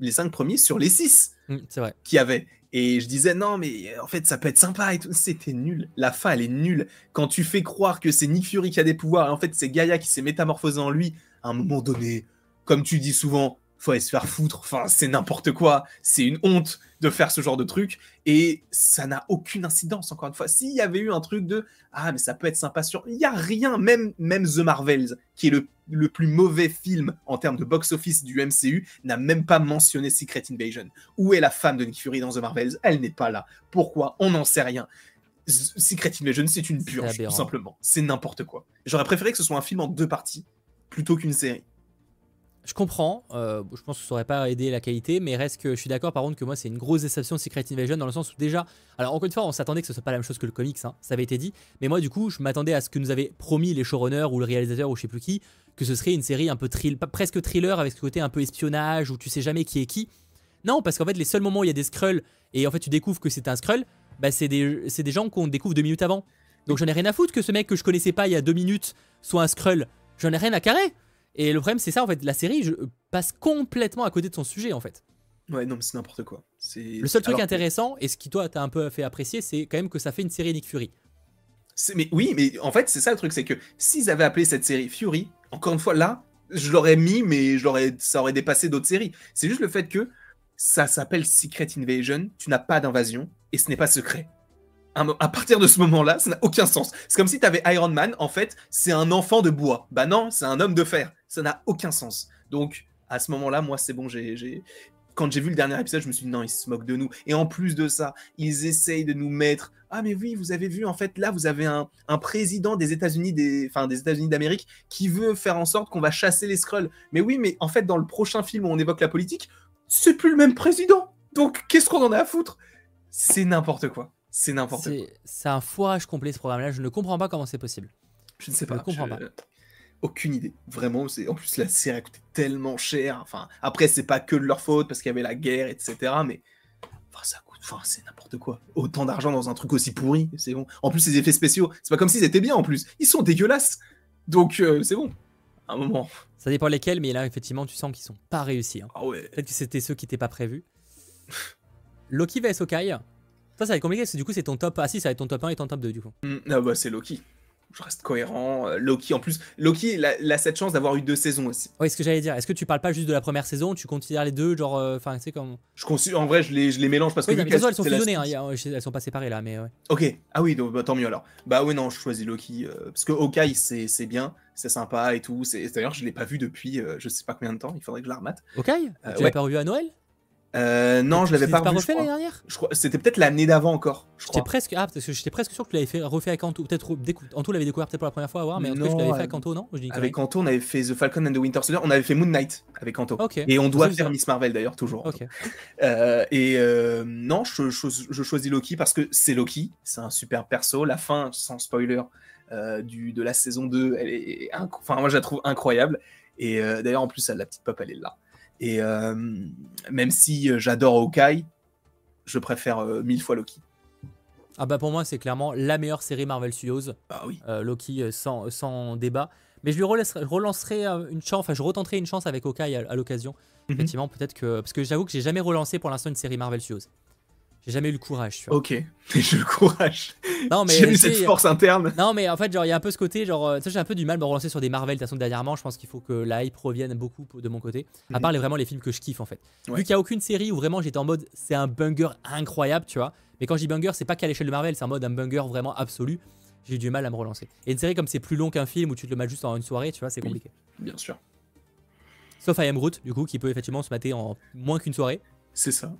les cinq premiers sur les six mmh, c'est vrai. Qui avait. Et je disais, non, mais en fait, ça peut être sympa et tout. C'était nul. La fin, elle est nulle. Quand tu fais croire que c'est Nick Fury qui a des pouvoirs, et en fait, c'est Gaïa qui s'est métamorphosé en lui, à un moment donné, comme tu dis souvent, faut aller se faire foutre. Enfin, c'est n'importe quoi. C'est une honte de faire ce genre de truc. Et ça n'a aucune incidence, encore une fois. S'il y avait eu un truc de Ah, mais ça peut être sympa sur. Il n'y a rien, même, même The Marvels, qui est le, le plus mauvais film en termes de box-office du MCU, n'a même pas mentionné Secret Invasion. Où est la femme de Nick Fury dans The Marvels? Elle n'est pas là. Pourquoi? On n'en sait rien. Secret Invasion, c'est une purge, tout simplement. C'est n'importe quoi. J'aurais préféré que ce soit un film en deux parties plutôt qu'une série. Je comprends, euh, je pense que ça aurait pas aidé la qualité, mais reste que je suis d'accord par contre que moi c'est une grosse déception Secret Invasion dans le sens où déjà, alors encore une fois on s'attendait que ce soit pas la même chose que le comics, hein, ça avait été dit, mais moi du coup je m'attendais à ce que nous avaient promis les showrunners ou le réalisateur ou je sais plus qui, que ce serait une série un peu thrill, presque thriller avec ce côté un peu espionnage où tu sais jamais qui est qui. Non, parce qu'en fait les seuls moments où il y a des Skrulls et en fait tu découvres que c'est un Skrull, bah, c'est des, des gens qu'on découvre deux minutes avant. Donc j'en ai rien à foutre que ce mec que je connaissais pas il y a deux minutes soit un Skrull. J'en ai rien à carrer. Et le problème, c'est ça, en fait, la série je passe complètement à côté de son sujet, en fait. Ouais, non, mais c'est n'importe quoi. Le seul truc intéressant, et ce qui, toi, t'as un peu fait apprécier, c'est quand même que ça fait une série Nick Fury. Mais oui, mais en fait, c'est ça le truc, c'est que s'ils avaient appelé cette série Fury, encore une fois, là, je l'aurais mis, mais je ça aurait dépassé d'autres séries. C'est juste le fait que ça s'appelle Secret Invasion, tu n'as pas d'invasion, et ce n'est pas secret à partir de ce moment-là, ça n'a aucun sens. C'est comme si tu avais Iron Man, en fait, c'est un enfant de bois. Bah non, c'est un homme de fer. Ça n'a aucun sens. Donc, à ce moment-là, moi, c'est bon, j'ai. Quand j'ai vu le dernier épisode, je me suis dit non, ils se moquent de nous. Et en plus de ça, ils essayent de nous mettre. Ah, mais oui, vous avez vu, en fait, là, vous avez un, président des États-Unis, des, enfin, des États-Unis d'Amérique, qui veut faire en sorte qu'on va chasser les Skrulls. Mais oui, mais en fait, dans le prochain film où on évoque la politique, c'est plus le même président. Donc, qu'est-ce qu'on en a à foutre? C'est n'importe quoi C'est n'importe quoi. C'est un foirage complet ce programme-là. Je ne comprends pas comment c'est possible. Je ne sais pas. Je ne comprends pas. Aucune idée. Vraiment, c'est en plus la série a coûté tellement cher. Enfin, après c'est pas que de leur faute parce qu'il y avait la guerre, etc. Mais enfin, ça coûte. Enfin, c'est n'importe quoi. Autant d'argent dans un truc aussi pourri, c'est bon. En plus, les effets spéciaux, c'est pas comme s'ils étaient bien en plus. Ils sont dégueulasses. Donc euh, c'est bon. un moment. Ça dépend lesquels, mais là effectivement, tu sens qu'ils sont pas réussis. Hein. Ah ouais. Peut-être que c'était ceux qui n'étaient pas prévus. Loki vs Okai. Ça, ça va être compliqué parce que du coup, c'est ton top. Ah si, ça va être ton top 1 et ton top 2 du coup. Mm, ah bah, c'est Loki. Je reste cohérent. Euh, Loki, en plus, Loki, il a, cette chance d'avoir eu deux saisons aussi. Oui, ce que j'allais dire. Est-ce que tu parles pas juste de la première saison Tu considères les deux, genre. Euh, enfin, tu sais, comme. Je considère, en vrai, je les, je les mélange parce que. Oui, elles sont fusionnées, hein, elles sont pas séparées là, mais ouais. Ok. Ah oui, donc, bah, tant mieux alors. Bah oui, non, je choisis Loki. Euh, parce que Hawkeye, c'est bien, c'est sympa et tout. D'ailleurs, je l'ai pas vu depuis je sais pas combien de temps. Il faudrait que je la remate. Hawkeye? Tu l'as pas revu à Noël? Euh, non, je l'avais pas, pas refait l'année dernière je crois... C'était peut-être l'année d'avant encore. J'étais presque, ah, parce que j'étais presque sûr que tu l'avais fait refait avec Anto. Peut-être Anto l'avait découvert peut-être pour la première fois à voir, mais en tout cas, je l'avais fait avec Anto, non Avec Anto, on avait fait The Falcon and the Winter Soldier. On avait fait Moon Knight avec Anto. Et on doit faire Miss Marvel d'ailleurs toujours. Euh, et euh, non, je, je, choisis Loki parce que c'est Loki, c'est un super perso. La fin, sans spoiler, euh, du, de la saison 2, elle est, enfin moi je la trouve incroyable. Et d'ailleurs en plus, la petite pop, elle est là. Et euh, même si euh, j'adore Hawkeye, je préfère euh, mille fois Loki. Ah bah pour moi c'est clairement la meilleure série Marvel Studios. Bah oui. Loki sans, sans, débat. Mais je lui relancerai, une chance, enfin je retenterai une chance avec Hawkeye à, l'occasion. Mhm. Effectivement peut-être que parce que j'avoue que j'ai jamais relancé pour l'instant une série Marvel Studios. J'ai jamais eu le courage, tu vois. Ok, j'ai le courage. Non, mais. J'ai eu cette force interne. Non, mais en fait, genre, il y a un peu ce côté, genre, euh, tu sais, j'ai un peu du mal à me relancer sur des Marvel. De toute façon, dernièrement, je pense qu'il faut que la hype revienne beaucoup de mon côté. À part les, vraiment les films que je kiffe, en fait. Vu qu'il n'y a aucune série où vraiment j'étais en mode, c'est un banger incroyable, tu vois. Mais quand je dis banger, c'est pas qu'à l'échelle de Marvel, c'est en mode un banger vraiment absolu. J'ai eu du mal à me relancer. Et une série comme c'est plus long qu'un film où tu te le mets juste en une soirée, tu vois, c'est compliqué. bien sûr. Sauf I Am Groot, du coup, qui peut effectivement se mater en moins qu'une soirée. C'est ça.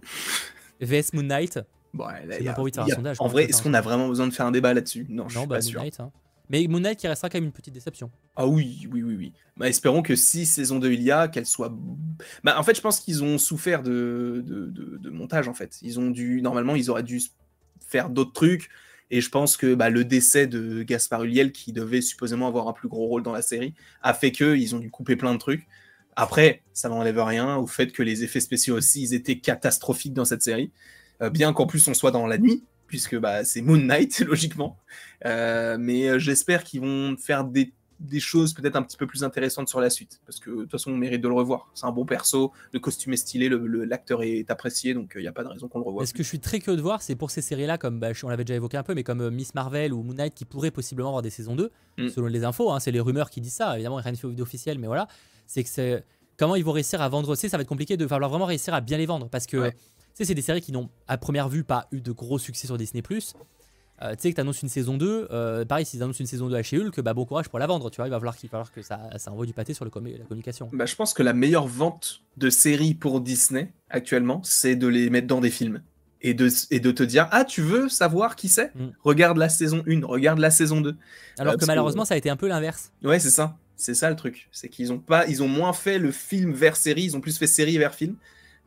VS Moon Knight, Bon, En vrai, est-ce qu'on a vraiment besoin de faire un débat là-dessus? Non, je suis bah, pas sûr. hein. Mais Moon Knight qui restera quand même une petite déception. Ah oui, oui, oui, oui. Bah, espérons que si saison 2 il y a, qu'elle soit. Bah, en fait, je pense qu'ils ont souffert de, de, montage en fait. Ils ont dû. Normalement, ils auraient dû faire d'autres trucs. Et je pense que bah, le décès de Gaspard Ulliel, qui devait supposément avoir un plus gros rôle dans la série, a fait qu'ils ont dû couper plein de trucs. Après, ça n'enlève rien au fait que les effets spéciaux aussi, ils étaient catastrophiques dans cette série. Euh, bien qu'en plus on soit dans la nuit, puisque bah, c'est Moon Knight, logiquement. Euh, mais euh, j'espère qu'ils vont faire des, choses peut-être un petit peu plus intéressantes sur la suite, parce que de toute façon on mérite de le revoir. C'est un bon perso, le costume est stylé, l'acteur est apprécié, donc il n'y a pas de raison qu'on le revoie. Ce que je suis très curieux de voir, c'est pour ces séries-là, comme bah, on l'avait déjà évoqué un peu, mais comme Miss Marvel ou Moon Knight, qui pourraient possiblement avoir des saisons 2, mm. selon les infos, hein, c'est les rumeurs qui disent ça, évidemment, rien d'officiel, mais voilà, c'est que c'est comment ils vont réussir à vendre aussi, ça va être compliqué de falloir vraiment réussir à bien les vendre, parce que sais, c'est des séries qui n'ont à première vue pas eu de gros succès sur Disney+. Euh, tu sais que tu annonces une saison 2, euh, pareil, s'ils annoncent une saison 2 à chez Hulk, bah bon courage pour la vendre, tu vois, il va falloir, qu'il va falloir que ça, ça envoie du pâté sur le la communication. Bah, je pense que la meilleure vente de séries pour Disney actuellement, c'est de les mettre dans des films. Et de, et de te dire, ah, tu veux savoir qui c'est? Mm. Regarde la saison 1, regarde la saison 2. Alors euh, que malheureusement, ça a été un peu l'inverse. Ouais, c'est ça. C'est ça le truc. C'est qu'ils ont pas, ils ont moins fait le film vers série, ils ont plus fait série vers film.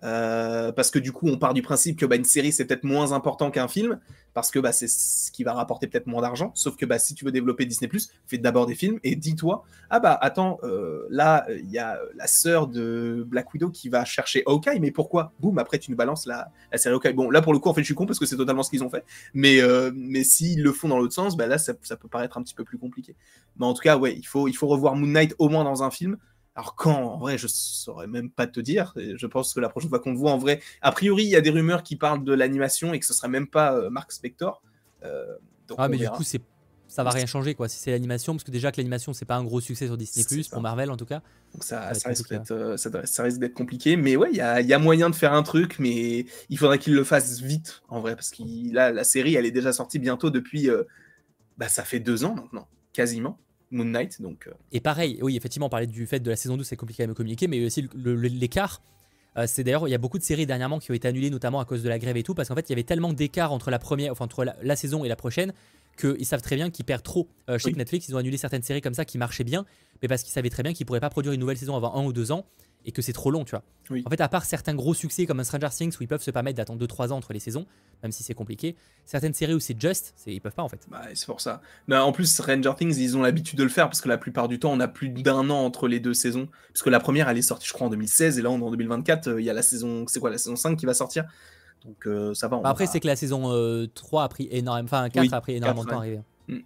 Euh, parce que du coup, on part du principe que bah, une série c'est peut-être moins important qu'un film, parce que bah, c'est ce qui va rapporter peut-être moins d'argent. Sauf que bah, si tu veux développer Disney, fais d'abord des films et dis-toi Ah bah attends, euh, là, il y a la sœur de Black Widow qui va chercher Hawkeye, mais pourquoi? Boum, après tu nous balances la, la série Hawkeye. Bon, là pour le coup, en fait, je suis con parce que c'est totalement ce qu'ils ont fait, mais, euh, mais s'ils le font dans l'autre sens, bah, là ça, ça, peut paraître un petit peu plus compliqué. Mais en tout cas, ouais, il faut, il faut revoir Moon Knight au moins dans un film. Alors quand, en vrai, je saurais même pas te dire. Je pense que la prochaine fois qu'on te voit, en vrai, a priori, il y a des rumeurs qui parlent de l'animation et que ce serait même pas euh, Mark Spector. Euh, ah, mais du coup, c'est ça va rien changer quoi si c'est l'animation parce que déjà que l'animation c'est pas un gros succès sur Disney Plus pour Marvel en tout cas donc ça, ça, risque euh, ça, risque d'être compliqué mais ouais il y a, y a, moyen de faire un truc mais il faudrait qu'il le fasse vite en vrai parce que la série elle est déjà sortie bientôt depuis bah ça fait deux ans maintenant quasiment Moon Knight. Donc, euh. Et pareil, oui, effectivement, on parlait du fait de la saison 2, c'est compliqué à me communiquer, mais aussi l'écart. Euh, c'est d'ailleurs, il y a beaucoup de séries dernièrement qui ont été annulées, notamment à cause de la grève et tout, parce qu'en fait, il y avait tellement d'écart entre la première, enfin entre la, saison et la prochaine, qu'ils savent très bien qu'ils perdent trop. Euh, chez Netflix, ils ont annulé certaines séries comme ça qui marchaient bien, mais parce qu'ils savaient très bien qu'ils pourraient pas produire une nouvelle saison avant un ou deux ans, et que c'est trop long, tu vois. En fait, à part certains gros succès comme un Stranger Things où ils peuvent se permettre d'attendre 2-3 ans entre les saisons, même si c'est compliqué, certaines séries où c'est just, ils peuvent pas en fait. Bah, c'est pour ça. Mais en plus, Stranger Things, ils ont l'habitude de le faire parce que la plupart du temps, on a plus d'un an entre les deux saisons. Parce que la première, elle est sortie, je crois, en 2016 et là, on est en 2024. Euh, il y a la saison, c'est quoi, la saison 5 qui va sortir. Donc euh, ça va. Bah, après, c'est que la saison 3 euh, a pris énormément, enfin 4 a pris énormément de temps à arriver. Mm.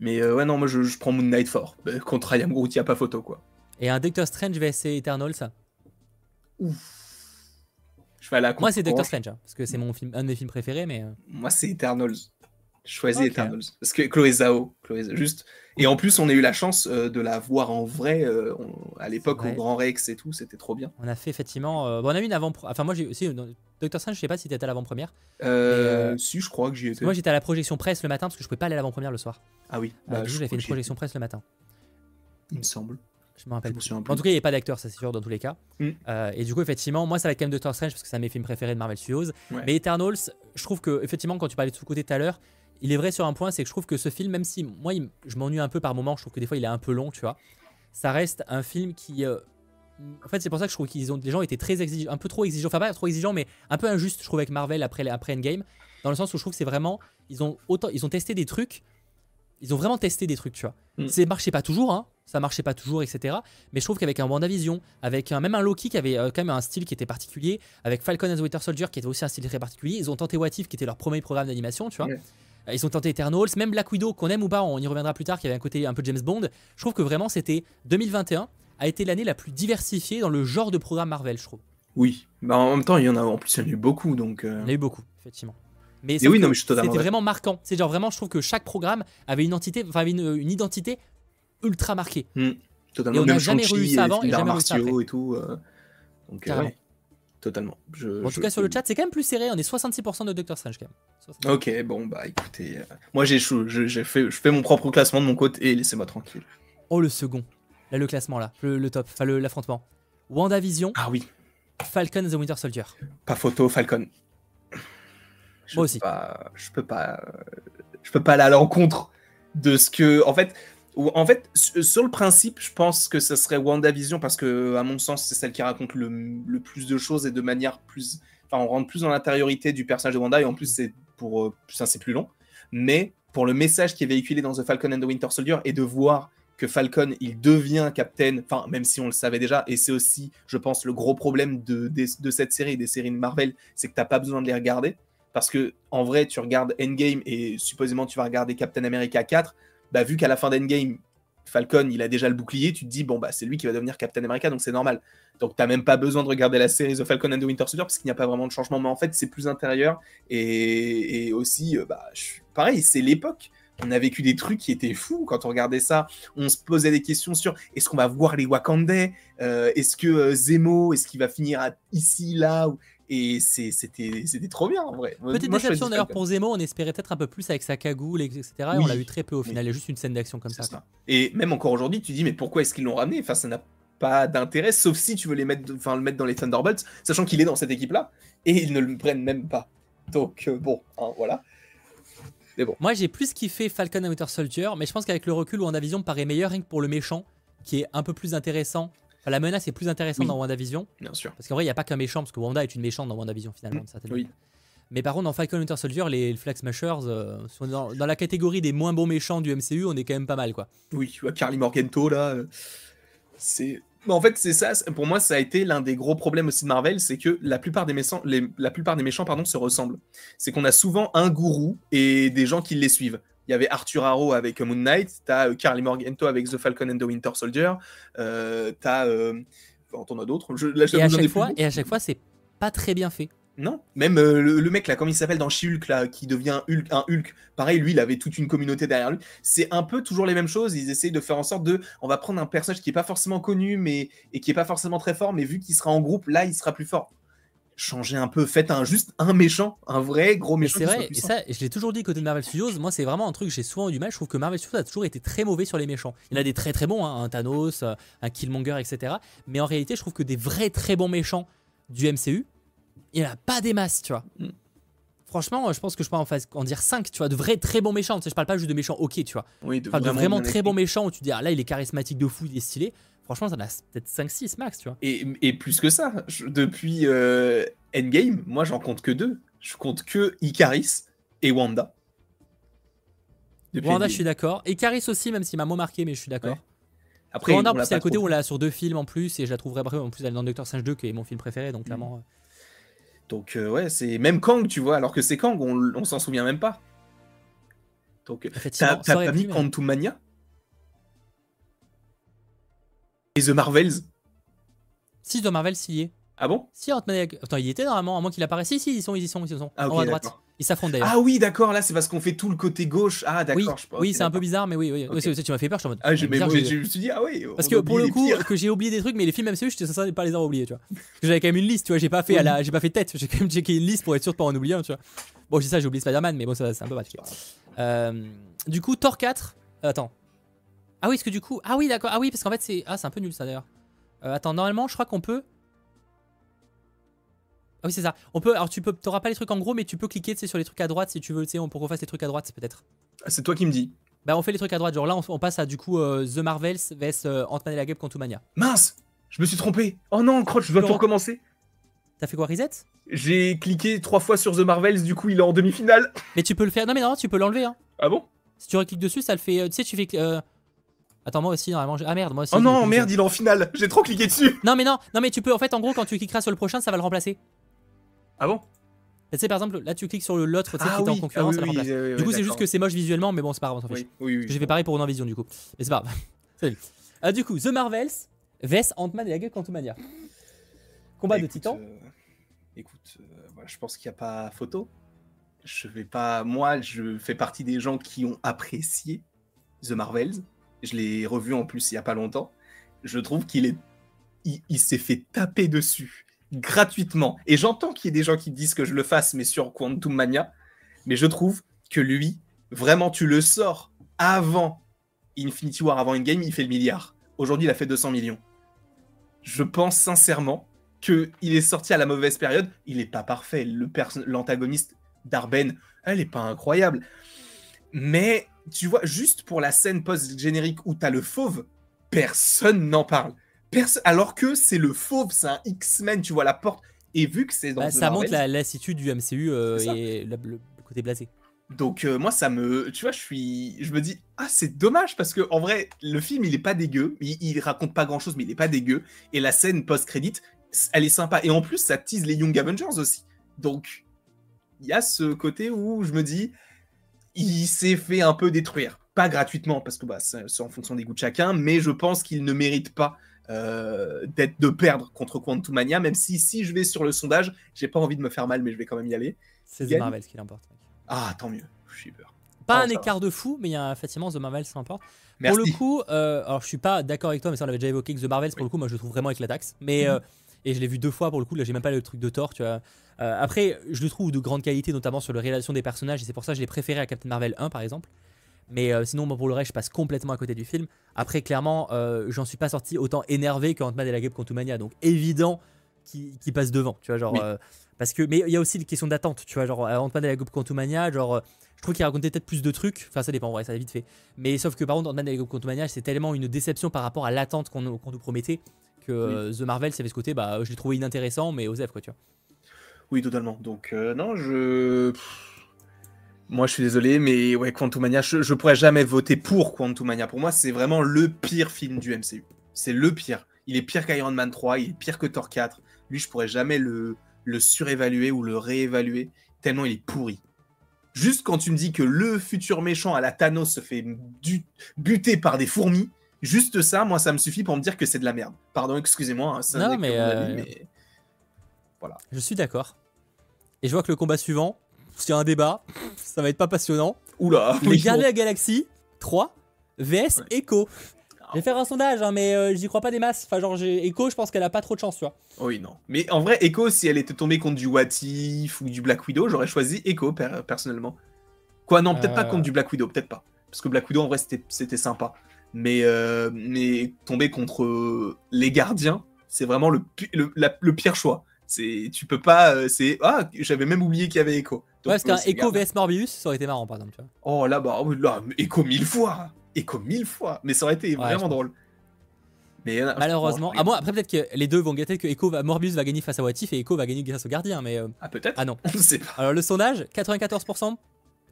Mais ouais, non, moi je, prends Moon Knight fort. contre Ryan Groot, il n'y a pas photo quoi. Et un Doctor Strange vs Eternal, ça Ouf. Je vais à Moi, c'est Doctor Strange, hein, parce que c'est mon film, un de mes films préférés, mais. Euh. Moi, c'est Eternals. Je choisis Eternals. Parce que Chloé Zhao, Chloé, juste. Et en plus, on a eu la chance euh, de la voir en vrai euh, à l'époque au Grand Rex et tout, c'était trop bien. On a fait effectivement. bon, on a eu une avant. Enfin, moi, j'ai aussi. Doctor Strange, je sais pas si t'étais à l'avant-première. si, je crois que j'y étais. Moi, j'étais à la projection presse le matin parce que je pouvais pas aller à l'avant-première le soir. Ah oui. Bah, du coup, j'avais fait une projection presse le matin. Il me semble. Je me rappelle plus. En tout cas, il n'y a pas d'acteur, ça c'est sûr, dans tous les cas. Mm. Euh, et du coup, effectivement, moi, ça va être quand même Doctor Strange parce que c'est un de mes films préférés de Marvel Studios. Mais Eternals, je trouve que, effectivement, quand tu parlais de sous-côté tout à l'heure, il est vrai sur un point, c'est que je trouve que ce film, même si moi, je m'ennuie un peu par moment, je trouve que des fois, il est un peu long, tu vois. Ça reste un film qui. Euh, en fait, c'est pour ça que je trouve qu'ils ont. Les gens étaient très exigeants, un peu trop exigeants. Enfin, pas trop exigeants, mais un peu injuste, je trouve, avec Marvel après, après Endgame. Dans le sens où je trouve que c'est vraiment. Ils ont, autant, ils ont testé des trucs. Ils ont vraiment testé des trucs, tu vois. Mm. C'est marchait pas toujours, hein ça marchait pas toujours, etc. Mais je trouve qu'avec un WandaVision, avec un, même un Loki qui avait euh, quand même un style qui était particulier, avec Falcon and the Winter Soldier qui était aussi un style très particulier, ils ont tenté What If qui était leur premier programme d'animation, tu vois. Euh, ils ont tenté Eternals, même Black Widow, qu'on aime ou pas, on y reviendra plus tard, qui avait un côté un peu James Bond. Je trouve que vraiment c'était 2021 a été l'année la plus diversifiée dans le genre de programme Marvel, je trouve. Oui, bah en même temps, il y en a en plus, il y en a eu beaucoup, donc. Euh. Il y en a eu beaucoup, effectivement. Mais, oui, non, mais c'était vraiment marquant. C'est genre vraiment, je trouve que chaque programme avait une entité, enfin une, identité ultra marquée. Hmm. Totalement. Et on n'a jamais eu ça avant et jamais eu ça après. et tout. Euh, donc, euh, totalement. en tout cas, sur le chat, c'est quand même plus serré. On est 66% de Doctor Strange quand même. Ok, bon, bah écoutez. Euh, moi, j'ai je, fais mon propre classement de mon côté et laissez-moi tranquille. Oh, le second. Là, le classement, là. Le, top. Enfin, l'affrontement. WandaVision. Ah oui. Falcon and the Winter Soldier. Pas photo, Falcon. Je moi aussi. je peux pas. Je peux pas aller à l'encontre de ce que. En fait, en fait, sur le principe, je pense que ce serait WandaVision parce que, à mon sens, c'est celle qui raconte le, plus de choses et de manière plus. Enfin, on rentre plus dans l'intériorité du personnage de Wanda et en plus, c'est pour euh, ça, c'est plus long. Mais pour le message qui est véhiculé dans The Falcon and the Winter Soldier et de voir que Falcon, il devient Captain, enfin, même si on le savait déjà, et c'est aussi, je pense, le gros problème de, cette série, des séries de Marvel, c'est que t'as pas besoin de les regarder. Parce que, en vrai, tu regardes Endgame et supposément tu vas regarder Captain America 4 bah, vu qu'à la fin d'Endgame, Falcon, il a déjà le bouclier, tu te dis, bon, bah, c'est lui qui va devenir Captain America, donc c'est normal. Donc, tu même pas besoin de regarder la série The Falcon and the Winter Soldier, parce qu'il n'y a pas vraiment de changement, mais en fait, c'est plus intérieur. Et, aussi, euh, bah, pareil, c'est l'époque. On a vécu des trucs qui étaient fous quand on regardait ça. On se posait des questions sur est-ce qu'on va voir les Wakandais euh, Est-ce que euh, Zemo, est-ce qu'il va finir ici, là et c'était trop bien en vrai. Petite déception d'ailleurs pour Zemo, on espérait peut-être un peu plus avec sa cagoule, etc. Et on l'a eu très peu au final. Il y a juste une scène d'action comme ça. Et même encore aujourd'hui, tu dis, mais pourquoi est-ce qu'ils l'ont ramené? Enfin, ça n'a pas d'intérêt, sauf si tu veux les mettre, enfin, le mettre dans les Thunderbolts, sachant qu'il est dans cette équipe-là, et ils ne le prennent même pas. Donc, euh, bon, hein, voilà. Mais bon. Moi, j'ai plus kiffé Falcon and Winter Soldier, mais je pense qu'avec le recul, WandaVision paraît meilleur rien que pour le méchant, qui est un peu plus intéressant la menace est plus intéressante dans WandaVision. Bien sûr. Parce qu'en vrai, il n'y a pas qu'un méchant, parce que Wanda est une méchante dans WandaVision finalement. Mmh. Oui. Mais par contre, dans Falcon Winter Soldier, les Flag Smashers euh, sont dans, la catégorie des moins bons méchants du MCU, on est quand même pas mal, quoi. Oui, tu vois, Carly Morgento, là, euh, c'est. en fait, c'est ça. Pour moi, ça a été l'un des gros problèmes aussi de Marvel, c'est que la plupart des méchants, la plupart des méchants, pardon, se ressemblent. C'est qu'on a souvent un gourou et des gens qui les suivent il y avait Arthur Harrow avec Moon Knight, tu as euh, Carly Morgento avec The Falcon and the Winter Soldier, euh, tu as. Euh, t'en as d'autres. Et, à chaque fois, et à chaque fois, c'est pas très bien fait. Non, même euh, le, mec là, comme il s'appelle dans She-Hulk là, qui devient Hulk, un Hulk, pareil, lui, il avait toute une communauté derrière lui. C'est un peu toujours les mêmes choses. Ils essayent de faire en sorte de, on va prendre un personnage qui est pas forcément connu, mais et qui est pas forcément très fort, mais vu qu'il sera en groupe, là, il sera plus fort changer un peu, faites un juste un méchant, un vrai gros méchant. C'est vrai, et ça, je l'ai toujours dit côté de Marvel Studios, moi c'est vraiment un truc que j'ai souvent eu du mal. Je trouve que Marvel Studios a toujours été très mauvais sur les méchants. Il y en a des très très bons, hein, un Thanos, euh, un Killmonger, etc. Mais en réalité, je trouve que des vrais très bons méchants du MCU, il n'y en a pas des masses, tu vois. Mm. Franchement, je pense que je peux en, en dire 5, tu vois, de vrais très bons méchants. Tu sais, je parle pas juste de méchants ok, tu vois. Oui, de, vraiment, très bons méchants où tu dis, ah là, il est charismatique de fou, il est stylé. Franchement, ça en a peut-être 5-6 max, tu vois. Et, plus que ça, depuis euh, Endgame, moi j'en compte que deux. Je compte que Icaris et Wanda. Wanda, je suis d'accord. Icaris aussi, même s'il m'a moins marqué, mais je suis d'accord. Après, Wanda, c'est à côté où on l'a sur deux films en plus, et je la trouverais bref. En plus, elle est dans Doctor Strange 2, qui est mon film préféré, donc mm. clairement. Euh. Donc, euh, ouais, c'est même Kang, tu vois, alors que c'est Kang, on, on s'en souvient même pas. Donc, t'as pas mis Quantum Mania? Et The Marvels Si, The Marvels, y est. Ah bon? Si, Ant-Man Attends, il y était normalement, à moins qu'il apparaisse. Si, si, ils sont, ils y sont, ils y sont. Ah, en haut à droite. Ils s'affrontent d'ailleurs. Ah oui, d'accord, là c'est parce qu'on fait tout le côté gauche. Ah d'accord, oui, oui c'est un peu bizarre, mais oui, oui. tu m'as fait peur, je suis en mode. Ah, je, me suis dit, ah oui. Parce que pour le coup, que j'ai oublié des trucs, mais les films MCU, j'étais censé pas les avoir oubliés, tu vois. J'avais quand même une liste, tu vois, j'ai pas fait, à la... j'ai pas fait tête, j'ai quand même checké une liste pour être sûr de pas en oublier un, tu vois. Bon, j'ai ça, j'ai oublié Spider-Man, mais bon, c'est un peu particulier. Euh, du coup, Thor 4. attends. Ah oui, parce que du coup. Ah oui, d'accord. Ah oui, parce qu'en fait, c'est. Ah, c'est un peu nul ça d'ailleurs. Euh, attends, normalement, je crois qu'on peut. Ah oui, c'est ça. On peut. Alors, tu peux. T'auras pas les trucs en gros, mais tu peux cliquer sur les trucs à droite si tu veux, tu sais, pour qu'on fasse les trucs à droite, peut-être. Ah, c'est toi qui me dis. Bah, on fait les trucs à droite. Genre là, on, passe à du coup euh, The Marvels vs euh, Ant-Man et la Guêpe Quantumania. Mince Je me suis trompé. Oh non, croche, je dois tout recommencer. T'as fait quoi, reset? J'ai cliqué trois fois sur The Marvels, du coup, il est en demi-finale. Mais tu peux le faire. Non, mais non, tu peux l'enlever. Hein. Ah bon? Si tu recliques dessus, ça le fait. Tu sais, tu fais. Attends, moi aussi, normalement. Ah merde, moi aussi. Oh non, merde, il est en finale. J'ai trop cliqué dessus. Non, mais non, non, mais tu peux. En fait, en gros, quand tu cliqueras sur le prochain, ça va le remplacer. Ah bon? Tu sais, par exemple, là, tu cliques sur l'autre ah, qui est en concurrence, ça le remplace. du coup, c'est juste que c'est moche visuellement, mais bon, c'est pas grave, on s'en fiche. J'ai fait pareil pour une Vision, du coup. Mais c'est pas grave. Salut. Euh, du coup, The Marvels, vs Ant-Man et la gueule Quantumania. Combat de titans. Euh, écoute, euh, je pense qu'il n'y a pas photo. Je vais pas. Moi, je fais partie des gens qui ont apprécié The Marvels je l'ai revu en plus il y a pas longtemps. Je trouve qu'il est, il, s'est fait taper dessus gratuitement. Et j'entends qu'il y ait des gens qui disent que je le fasse, mais sur Quantum Mania. Mais je trouve que lui, vraiment, tu le sors avant Infinity War, avant Endgame, il fait le milliard. Aujourd'hui, il a fait 200 millions. Je pense sincèrement qu'il est sorti à la mauvaise période. Il n'est pas parfait. L'antagoniste d'Arben, elle n'est pas incroyable. Mais tu vois, juste pour la scène post-générique où t'as le fauve, personne n'en parle. Alors que c'est le fauve, c'est un X-Men, tu vois la porte. Et vu que c'est dans. Bah, ça montre la lassitude du MCU euh, et le, côté blasé. Donc euh, moi ça me, tu vois, je suis, je me dis ah c'est dommage parce que en vrai le film il est pas dégueu, il, il raconte pas grand chose mais il est pas dégueu et la scène post crédit elle est sympa et en plus ça tease les Young Avengers aussi. Donc il y a ce côté où je me dis il s'est fait un peu détruire. Pas gratuitement, parce que bah, c'est en fonction des goûts de chacun, mais je pense qu'il ne mérite pas euh, d'être de perdre contre Quantum Mania, même si si je vais sur le sondage, j'ai pas envie de me faire mal, mais je vais quand même y aller. C'est The Marvels qui l'importe. Ah, tant mieux, je suis peur. Pas un écart de fou, mais il y a effectivement The Marvels qui l'importe. Pour le coup, euh, alors je suis pas d'accord avec toi, mais ça on avait déjà évoqué que The Marvels, pour le coup, moi je le trouve vraiment avec la taxe. Mais mhm. euh, et je l'ai vu deux fois pour le coup. Là, j'ai même pas le truc de Thor, tu vois. Euh, après, je le trouve de grande qualité, notamment sur la réalisation des personnages, et c'est pour ça que je l'ai préféré à Captain Marvel 1, par exemple. Mais euh, sinon, pour le reste, je passe complètement à côté du film. Après, clairement, euh, j'en suis pas sorti autant énervé qu'Ant-Man et la Guêpe Quantumania. Donc, évident qu'il passe devant, tu vois, genre. parce que, mais il y a aussi les questions d'attente, tu vois, genre Ant-Man et la Guêpe Quantumania, genre. Je trouve qu'il racontait peut-être plus de trucs. Enfin, ça dépend, ouais, ça a vite fait. Mais sauf que par contre, Ant-Man et la Quantumania, c'est tellement une déception par rapport à l'attente qu'on nous promettait que euh, The Marvel, ça avait ce côté, bah, je l'ai trouvé inintéressant, mais osef, quoi, tu vois. Oui, totalement. Donc, euh, non, je. Moi, je suis désolé, mais ouais, Quantumania, je, je pourrais jamais voter pour Quantumania. Pour moi, c'est vraiment le pire film du MCU. C'est le pire. Il est pire qu'Iron Man 3, il est pire que Thor 4. Lui, je pourrais jamais le, le surévaluer ou le réévaluer, tellement il est pourri. Juste quand tu me dis que le futur méchant à la Thanos se fait buter par des fourmis, Juste ça, moi, ça me suffit pour me dire que c'est de la merde. Pardon, excusez-moi. Hein, non, euh, mais, Voilà. Je suis d'accord. Et je vois que le combat suivant, a un débat, ça va être pas passionnant. Oula. Les Gardiens de la Galaxie 3 VS Echo. Je vais faire un sondage, hein, mais euh, j'y crois pas des masses. Enfin, genre, Echo, je pense qu'elle a pas trop de chance, tu vois. Oui, non. Mais en vrai, Echo, si elle était tombée contre du What If ou du Black Widow, j'aurais choisi Echo, personnellement. Quoi, non, peut-être pas contre du Black Widow, peut-être pas. Parce que Black Widow, en vrai, c'était sympa mais, euh, mais tomber contre les gardiens, c'est vraiment le, le, pire choix. C'est, tu peux pas. Euh, c'est ah, j'avais même oublié qu'il y avait Echo. ouais, parce qu'un Echo vs Morbius, ça aurait été marrant, par exemple. Tu vois. Oh là, bah, là, Echo mille fois, Echo mille fois, mais ça aurait été vraiment drôle. Mais Malheureusement. Ah, moi, après, peut-être que les deux vont gâter que Echo va, Morbius va gagner face à Watif et Echo va gagner grâce au gardien. Mais, Ah, peut-être? Ah non. On sait pas. Alors, le sondage, 94%.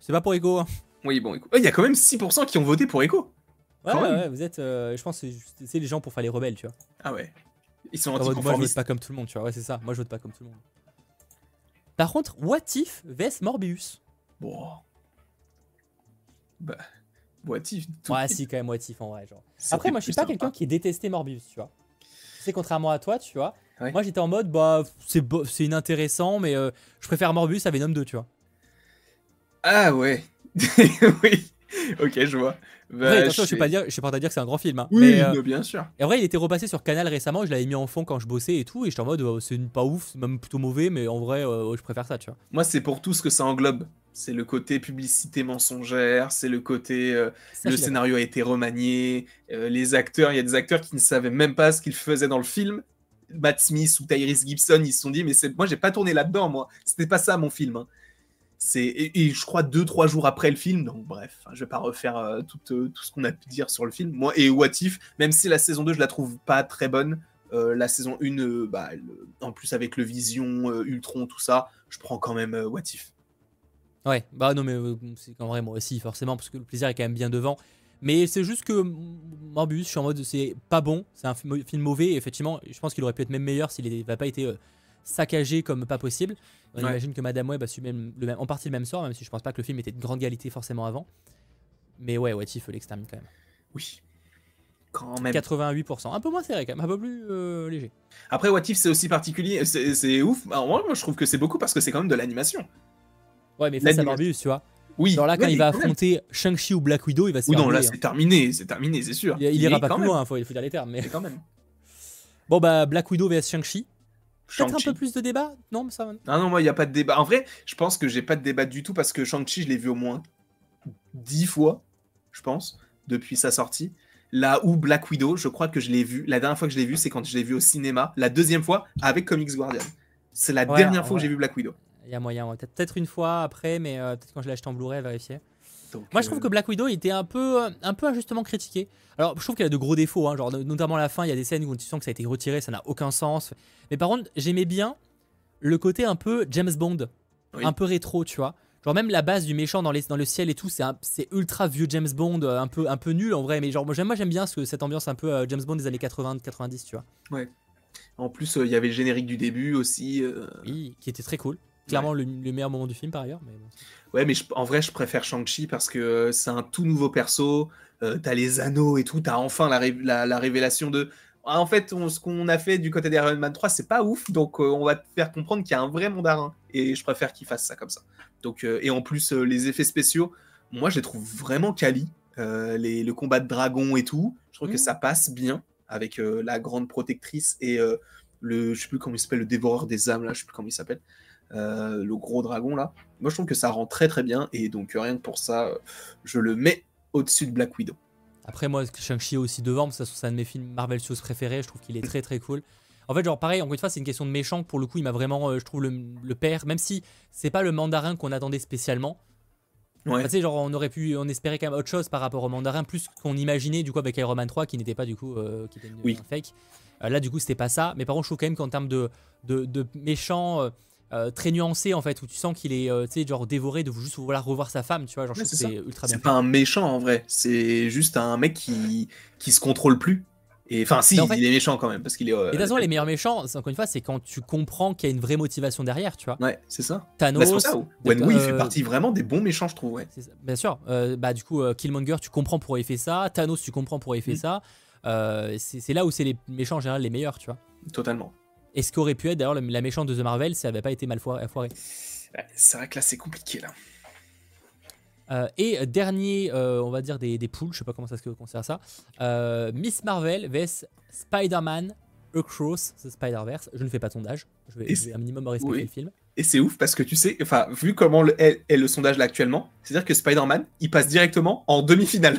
C'est pas pour Echo. Hein. Oui, bon, Il y a quand même 6% qui ont voté pour Echo. Ouais, ouais, vous êtes. je pense que c'est les gens pour faire les rebelles, tu vois. Ah ouais. Ils sont anti Moi, je vote pas comme tout le monde, tu vois. Ouais, c'est ça. Moi, je vote pas comme tout le monde. Par contre, What If vs Morbius? Bon. Bah. What If Ouais, si, quand même, What If en vrai. Genre. Après, moi, je suis pas quelqu'un qui détesté Morbius, tu vois. C'est contrairement à toi, tu vois. Moi, j'étais en mode, bah, c'est c'est inintéressant, mais euh, je préfère Morbius à Venom 2, tu vois. Ah ouais. oui. Ok, je vois. Bah, attention, je suis pas dire, je suis pas à dire que c'est un grand film. Hein. Oui, mais, euh, bien sûr. Et en vrai, il était repassé sur Canal récemment. Je l'avais mis en fond quand je bossais et tout. Et j'étais en mode, oh, c'est pas ouf, même plutôt mauvais, mais en vrai, euh, je préfère ça, tu vois. Moi, c'est pour tout ce que ça englobe. C'est le côté publicité mensongère, c'est le côté euh, le scénario a été remanié, les acteurs, il y a des acteurs qui ne savaient même pas ce qu'ils faisaient dans le film. Matt Smith ou Tyrese Gibson, ils se sont dit mais moi j'ai pas tourné là-dedans moi, c'était pas ça mon film. Hein c'est et, je crois deux trois jours après le film donc bref je vais pas refaire euh, tout, euh, tout, ce qu'on a pu dire sur le film. Moi et What If même si la saison 2 je la trouve pas très bonne euh, la saison 1 bah, en plus avec le Vision Ultron tout ça je prends quand même What If. Ouais bah non mais c'est quand vrai moi aussi forcément parce que le plaisir est quand même bien devant. Mais c'est juste que Morbius je suis en mode c'est pas bon c'est un film mauvais et effectivement je pense qu'il aurait pu être même meilleur s'il n'avait pas été saccagé comme pas possible. On imagine que Madame Web a su même, le même, en partie le même sort, même si je pense pas que le film était de grande qualité forcément avant. Mais ouais, What If l'extermine quand même. Oui. Quand même. 88%. Un peu moins serré quand même, un peu plus euh, léger. Après, What If c'est aussi particulier, c'est ouf. Alors, moi, je trouve que c'est beaucoup parce que c'est quand même de l'animation. Ouais, mais face à Morbius, tu vois. Oui. Genre là, quand il va affronter Shang-Chi ou Black Widow, il va se Oui, non, là, c'est hein. terminé, c'est terminé, c'est sûr. Il, il ira pas plus loin, il faut, faut dire les termes. Mais quand même. Bon, bah, Black Widow vs Shang-Chi. Peut-être un peu plus de débat Non, ça Ah non, moi, il n'y a pas de débat. En vrai, je pense que j'ai pas de débat du tout parce que Shang-Chi, je l'ai vu au moins dix fois, je pense, depuis sa sortie. Là où Black Widow, je crois que je l'ai vu. La dernière fois que je l'ai vu, c'est quand je l'ai vu au cinéma. La deuxième fois, avec Comics Guardian. C'est la dernière fois que j'ai vu Black Widow. Il y a moyen, peut-être une fois après, mais euh, peut-être quand je l'ai acheté en Blu-ray, vérifier. Moi, je trouve euh, que Black Widow était un peu, un peu injustement critiqué. Alors, je trouve qu'elle a de gros défauts, hein, genre notamment à la fin, il y a des scènes où tu sens que ça a été retiré, ça n'a aucun sens. Mais par contre, j'aimais bien le côté un peu James Bond, un peu rétro, tu vois. Genre même la base du méchant dans, les, dans le ciel et tout, c'est ultra vieux James Bond, euh, un peu, un peu nul en vrai, mais genre moi j'aime bien ce, cette ambiance un peu euh, James Bond des années 80-90, tu vois. Ouais. En plus, il y avait le générique du début aussi. Oui, qui était très cool. Clairement le, meilleur moment du film par ailleurs. Mais Ouais, mais en vrai, je préfère Shang-Chi parce que euh, c'est un tout nouveau perso. Euh, t'as les anneaux et tout. T'as enfin la, la, révélation de. Ah, en fait, ce qu'on a fait du côté d'Iron Man 3, c'est pas ouf. Donc, euh, on va te faire comprendre qu'il y a un vrai mandarin. Et je préfère qu'il fasse ça comme ça. Donc, et en plus, les effets spéciaux, moi, je les trouve vraiment quali. Les, le combat de dragon et tout. Je trouve que mmh. ça passe bien avec la grande protectrice et le. Je sais plus comment il s'appelle, le dévoreur des âmes, là. Je sais plus comment il s'appelle. Euh, le gros dragon là. Moi je trouve que ça rend très très bien et donc rien que pour ça, je le mets au-dessus de Black Widow. Après moi Shang-Chi est aussi devant, parce que c'est un de mes films Marvel Studios préférés, je trouve qu'il est très très cool. En fait, genre pareil, encore une fois, c'est une question de méchant. Pour le coup, il m'a vraiment, euh, je trouve, le, père, même si c'est pas le mandarin qu'on attendait spécialement. Ouais. sais, genre, on aurait pu, on espérait quand même autre chose par rapport au mandarin, plus qu'on imaginait du coup avec Iron Man 3, qui n'était pas du coup, euh, qui était une, fake. là, du coup, c'était pas ça. Mais par contre, je trouve quand même qu'en termes de, de, de méchant, euh, très nuancé en fait où tu sens qu'il est euh, tu sais genre dévoré de juste vouloir revoir sa femme tu vois genre c'est ultra bien c'est pas un méchant en vrai. C'est juste un mec qui qui se contrôle plus. Et enfin si il est méchant quand même parce qu'il est euh, et de toute façon les meilleurs méchants encore une fois c'est quand tu comprends qu'il y a une vraie motivation derrière tu vois. Ouais c'est ça. Thanos bah, ça, Wenwu il fait partie vraiment des bons méchants je trouve ouais. Bien sûr bah du coup Killmonger tu comprends pourquoi il fait ça. Thanos tu comprends pourquoi il fait mm. ça. C'est là où c'est les méchants en général les meilleurs tu vois. Totalement et ce qu'aurait pu être d'ailleurs la méchante de The Marvel si ça n'avait pas été mal foiré. c'est vrai que là c'est compliqué là. Euh, et dernier, euh, on va dire des, des poules, je sais pas comment ça se considère ça. Euh, Miss Marvel vs Spider-Man Across the Spider-Verse. Je ne fais pas de sondage, je vais, un minimum respecter le film. Et c'est ouf parce que tu sais, enfin, vu comment est, est, le sondage là actuellement, c'est-à-dire que Spider-Man, il passe directement en demi-finale.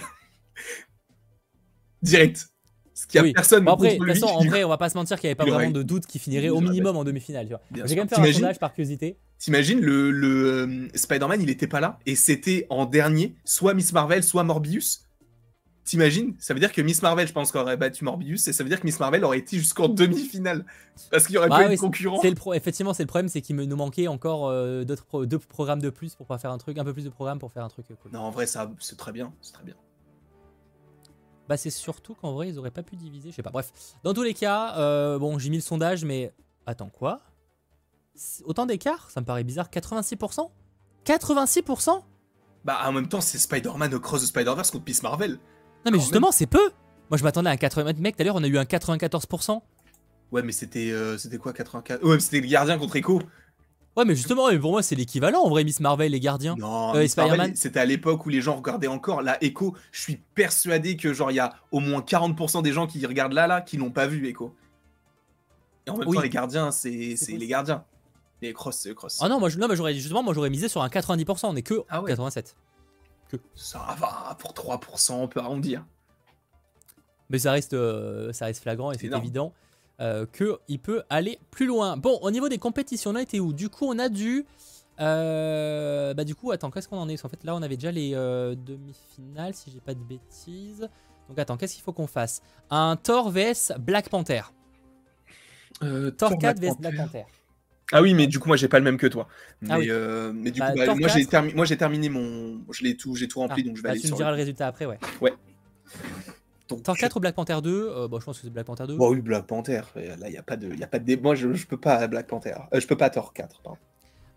Direct. Ce qui a personne après, de toute façon, en vrai, on va pas se mentir qu'il n'y avait pas vraiment de doute qui finirait au minimum en demi-finale. J'ai quand même fait un sondage par curiosité. T'imagines, le, le euh, Spider-Man, il était pas là et c'était en dernier, soit Miss Marvel, soit Morbius. T'imagines? Ça veut dire que Miss Marvel, je pense, qu'aurait battu Morbius, et ça veut dire que Miss Marvel aurait été jusqu'en demi-finale. Parce qu'il y aurait bah pas eu de concurrent. Le Effectivement, c'est le problème, c'est qu'il nous manquait encore euh, d'autres deux programmes de plus pour pas faire un truc, un peu plus de programmes pour faire un truc euh, Non, en vrai, ça, c'est très bien. C'est très bien. Bah, c'est surtout qu'en vrai, ils auraient pas pu diviser. Je sais pas. Bref, dans tous les cas, euh, bon, j'ai mis le sondage, mais attends, quoi? Autant d'écart? Ça me paraît bizarre. 86% 86% Bah, en même temps, c'est Spider-Man Across the Spider-Verse contre Miss Marvel. Non, mais justement, c'est peu. Moi, je m'attendais à un 80. Mec, tout à l'heure, on a eu un 94%. Ouais, mais c'était euh, c'était quoi 84 Ouais, c'était le gardien contre Echo. Ouais, mais justement, pour moi, c'est l'équivalent en vrai, Miss Marvel, les gardiens. Non, euh, Spider-Man. C'était à l'époque où les gens regardaient encore. La Echo, je suis persuadé que, genre, il y a au moins 40% des gens qui regardent là, là, qui n'ont pas vu Echo. Et en même temps, les gardiens, c'est les gardiens. Les cross, c'est cross. Ah non, moi, non, j'aurais justement, moi, j'aurais misé sur un 90%. On est que ah 87. Ça va, pour 3%, on peut arrondir. Mais ça reste, euh, ça reste flagrant et c'est évident euh, qu'il peut aller plus loin. Bon, au niveau des compétitions, on a été où? Du coup, on a dû... Euh, bah du coup, attends, qu'est-ce qu'on en est? En fait, là, on avait déjà les demi-finales, si j'ai pas de bêtises. Donc attends, qu'est-ce qu'il faut qu'on fasse? Un Thor vs Black Panther. Thor 4 vs Black Panther. Ah oui, mais du coup, moi, j'ai pas le même que toi. Ah mais, euh, mais du bah, coup, bah, moi, j'ai moi, j'ai terminé mon. Je l'ai tout, j'ai tout rempli, ah, donc je vais bah, aller tu sur. Tu me diras le résultat après, ouais. Ouais. Donc, Thor 4 ou Black Panther 2 euh, bon, Je pense que c'est Black Panther 2. Bon, oui, Black Panther. Là, il n'y a pas de, y a pas de Moi, je, je peux pas Black Panther. Euh, je peux pas Thor 4, pardon.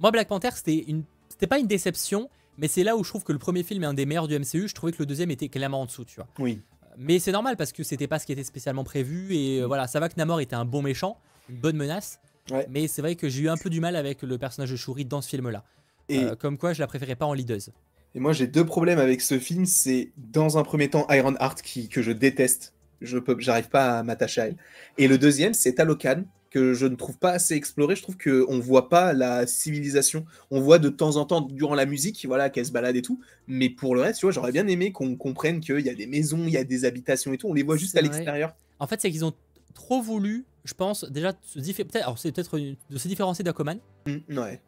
Moi, Black Panther, c'était une, pas une déception, mais c'est là où je trouve que le premier film est un des meilleurs du MCU. Je trouvais que le deuxième était clairement en dessous, tu vois. Oui. Mais c'est normal parce que c'était pas ce qui était spécialement prévu et euh, voilà, ça va que Namor était un bon méchant, une bonne menace. Mais c'est vrai que j'ai eu un peu du mal avec le personnage de Shuri dans ce film-là. Et euh, comme quoi, je la préférais pas en leaduse. Et moi, j'ai deux problèmes avec ce film. C'est dans un premier temps Iron Heart qui, que je déteste. Je peux, j'arrive pas à m'attacher à elle. Et le deuxième, c'est Talocan que je ne trouve pas assez exploré. Je trouve qu'on ne voit pas la civilisation. On voit de temps en temps durant la musique, voilà, qu'elle se balade et tout. Mais pour le reste, tu vois, j'aurais bien aimé qu'on comprenne qu'il y a des maisons, il y a des habitations et tout. On les voit juste à l'extérieur. En fait, c'est qu'ils ont trop voulu je pense, déjà, peut-être, c'est peut-être de se différencier d'Aquaman. Mm, ouais.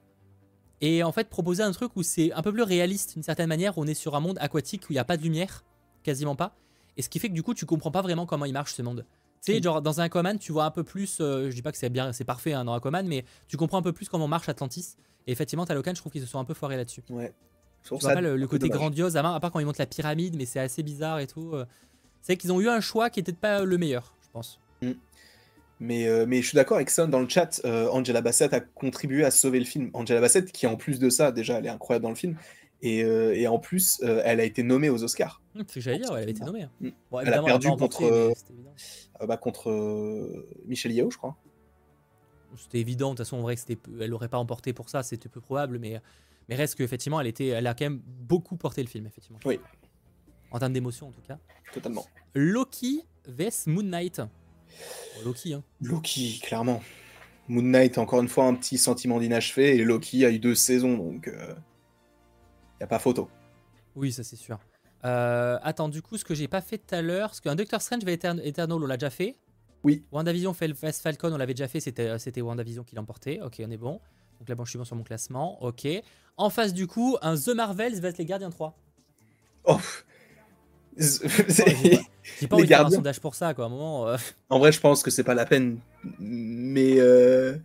Et en fait, proposer un truc où c'est un peu plus réaliste d'une certaine manière. On est sur un monde aquatique où il n'y a pas de lumière, quasiment pas. Et ce qui fait que du coup, tu comprends pas vraiment comment il marche ce monde. Tu sais, genre dans un Aquaman, tu vois un peu plus. Euh, je dis pas que c'est bien, c'est parfait hein, dans Aquaman, mais tu comprends un peu plus comment marche Atlantis. Et effectivement, Talocan, je trouve qu'ils se sont un peu foirés là-dessus. Ouais. Tu vois pas le, côté grandiose, à, part quand ils montent la pyramide, mais c'est assez bizarre et tout. Euh. C'est qu'ils ont eu un choix qui était pas le meilleur, je pense. Mm. Mais, euh, mais je suis d'accord avec ça. Dans le chat, euh, Angela Bassett a contribué à sauver le film. Angela Bassett, qui en plus de ça, déjà, elle est incroyable dans le film. Et, euh, et en plus, elle a été nommée aux Oscars. Mmh, c'est ce que j'allais dire, elle avait été nommée. Mmh. elle a perdu contre, bah, contre Michel Yao, je crois. C'était évident, de toute façon, en vrai, elle n'aurait pas emporté pour ça, c'était peu probable, mais, mais reste qu'effectivement, elle, était, elle a quand même beaucoup porté le film, effectivement. Oui. En termes d'émotion, en tout cas. Totalement. Loki vs Moon Knight. Loki, hein. Loki, clairement. Moon Knight, encore une fois, un petit sentiment d'inachevé, et Loki a eu deux saisons, donc il euh, n'y a pas photo. Oui, ça c'est sûr. Euh, attends, du coup, ce que j'ai pas fait tout à l'heure, parce qu'un Doctor Strange va Eternal, on l'a déjà fait. Oui. WandaVision Falcon, on l'avait déjà fait, c'était, euh, c'était WandaVision qui l'emportait. Ok, on est bon. Donc là, bon, je suis bon sur mon classement. Ok. En face, du coup, un The Marvels vs les Gardiens 3. Oh, J'ai pas envie de faire un sondage pour ça, quoi. un moment. Euh. En vrai, je pense que c'est pas la peine. Mais, euh,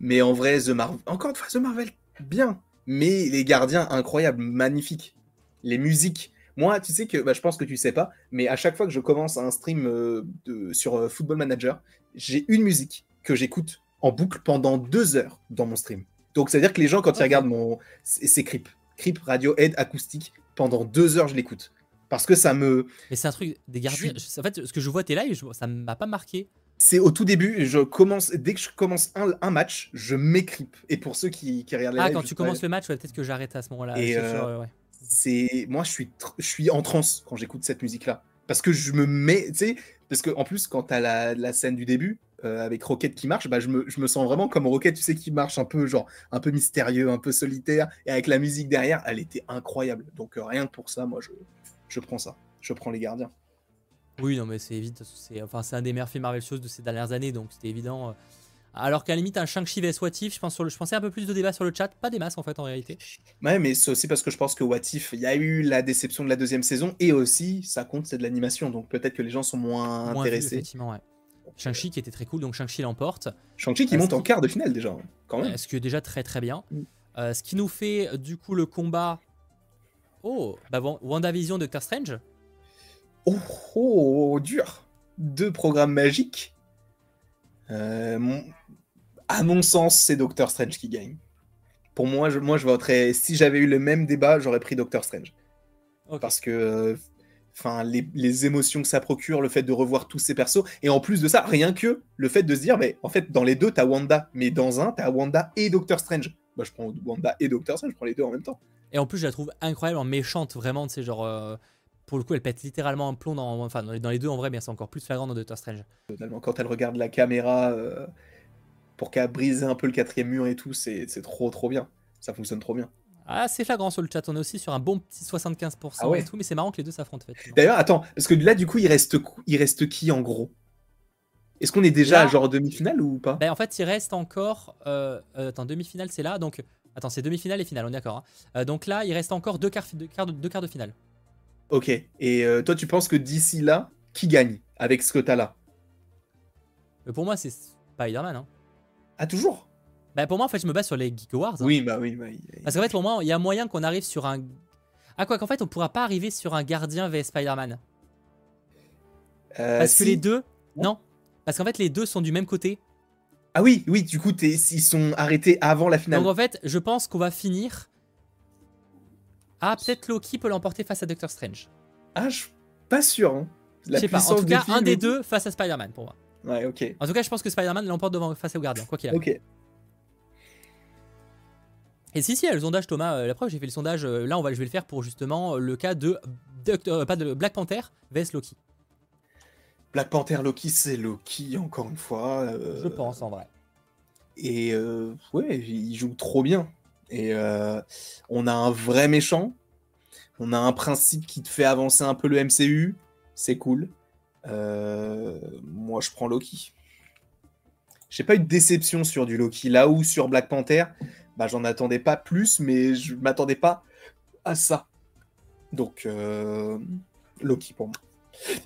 mais en vrai, The Marvel. Encore une fois, The Marvel, bien. Mais les gardiens, incroyables, magnifiques. Les musiques. Moi, tu sais que, bah, je pense que tu sais pas, mais à chaque fois que je commence un stream euh, de, sur Football Manager, j'ai une musique que j'écoute en boucle pendant deux heures dans mon stream. Donc, c'est-à-dire que les gens, quand ils regardent mon. C'est Creep. Creep, radio, aide, acoustique. Pendant deux heures, je l'écoute parce que ça me. Mais c'est un truc des gardiens. En fait, ce que je vois tes lives, ça m'a pas marqué. C'est au tout début, je commence, dès que je commence un, match, je m'écripe. Et pour ceux qui, qui regardent les Ah, quand tu commences le match, peut-être que j'arrête à ce moment-là. Et euh, c'est moi, je suis, je suis en transe quand j'écoute cette musique-là. Parce que je me mets, tu sais, parce que en plus, quand t'as la, la scène du début, euh, avec Rocket qui marche, bah, je, me, je me sens vraiment comme Rocket, tu sais, qui marche un peu, genre, un peu mystérieux, un peu solitaire, et avec la musique derrière, elle était incroyable. Donc, euh, rien que pour ça, moi, je, je prends ça. Je prends les gardiens. Oui, non, mais c'est évident. C'est enfin, un des meilleurs films Marvel Shows de ces dernières années, donc c'était évident. Alors qu'à la limite, un Shang-Chi vs What If, je, pense je pensais un peu plus de débats sur le chat, pas des masses en fait en réalité. Ouais, mais c'est aussi parce que je pense que What If, il y a eu la déception de la deuxième saison et aussi, ça compte, c'est de l'animation, donc peut-être que les gens sont moins, intéressés. effectivement, ouais. Shang-Chi qui était très cool, donc Shang-Chi l'emporte. Shang-Chi qui monte en quart de finale déjà, quand même. Ce qui est déjà très très bien. Mm. Euh, ce qui nous fait du coup le combat. Oh, bah WandaVision, Doctor Strange. Oh, oh, oh, dur. Deux programmes magiques. Euh, à mon sens, c'est Doctor Strange qui gagne. Pour moi, je, moi, je voterais. Si j'avais eu le même débat, j'aurais pris Doctor Strange. Parce que euh, enfin les, émotions que ça procure, le fait de revoir tous ces persos, et en plus de ça, rien que le fait de se dire, mais en fait, dans les deux, t'as Wanda, mais dans un, t'as Wanda et Doctor Strange. Bah, je prends Wanda et Doctor Strange, je prends les deux en même temps. Et en plus, je la trouve incroyablement méchante, vraiment, tu sais, genre. Euh, pour le coup, elle pète littéralement un plomb dans, enfin, dans les deux en vrai, mais c'est encore plus flagrant dans Doctor Strange. Totalement, quand elle regarde la caméra euh, pour qu'elle brise un peu le quatrième mur et tout, c'est trop trop bien. Ça fonctionne trop bien. Ah, c'est flagrant sur le chat. On est aussi sur un bon petit 75% ah et tout, mais c'est marrant que les deux s'affrontent. D'ailleurs, attends, parce que là, du coup, il reste, il reste qui en gros? Est-ce qu'on est déjà à genre demi-finale ou pas? ben, En fait, il reste encore. Euh, attends, demi-finale, c'est là. Donc, attends, c'est demi-finale et finale, on est d'accord. Hein. Euh, donc là, il reste encore deux quarts, deux quarts, de, deux quarts de finale. Ok. Et toi, tu penses que d'ici là, qui gagne avec ce que t'as là Pour moi, c'est Spider-Man. Hein. Ah, toujours? Bah, pour moi, en fait, je me base sur les Geek Awards. Hein. Oui, bah oui, Parce qu'en fait, pour moi, il y a moyen qu'on arrive sur un. Ah, quoi qu'en fait, on pourra pas arriver sur un gardien vs Spider-Man. Euh, Parce que les deux. Non. Parce qu'en fait, les deux sont du même côté. Ah oui, oui, du coup, ils sont arrêtés avant la finale. Donc en fait, je pense qu'on va finir. Ah, peut-être Loki peut l'emporter face à Doctor Strange. Ah, je suis pas sûr. Hein. je sais pas. En tout cas, un des deux face à Spider-Man pour moi. Ouais, ok. En tout cas, je pense que Spider-Man l'emporte devant face au gardien, quoi qu'il arrive. Ok. Et si, si, le sondage, Thomas. Euh, la preuve, j'ai fait le sondage. Euh, là, on va, je vais le faire pour justement euh, le cas de, pas de Black Panther vs Loki. Black Panther Loki, c'est Loki, encore une fois. Je pense, en vrai. Et ouais, il joue trop bien. Et on a un vrai méchant. On a un principe qui te fait avancer un peu le MCU. C'est cool. moi, je prends Loki. J'ai pas eu de déception sur du Loki. Là où sur Black Panther, bah, j'en attendais pas plus, mais je m'attendais pas à ça. Donc, euh, Loki pour moi.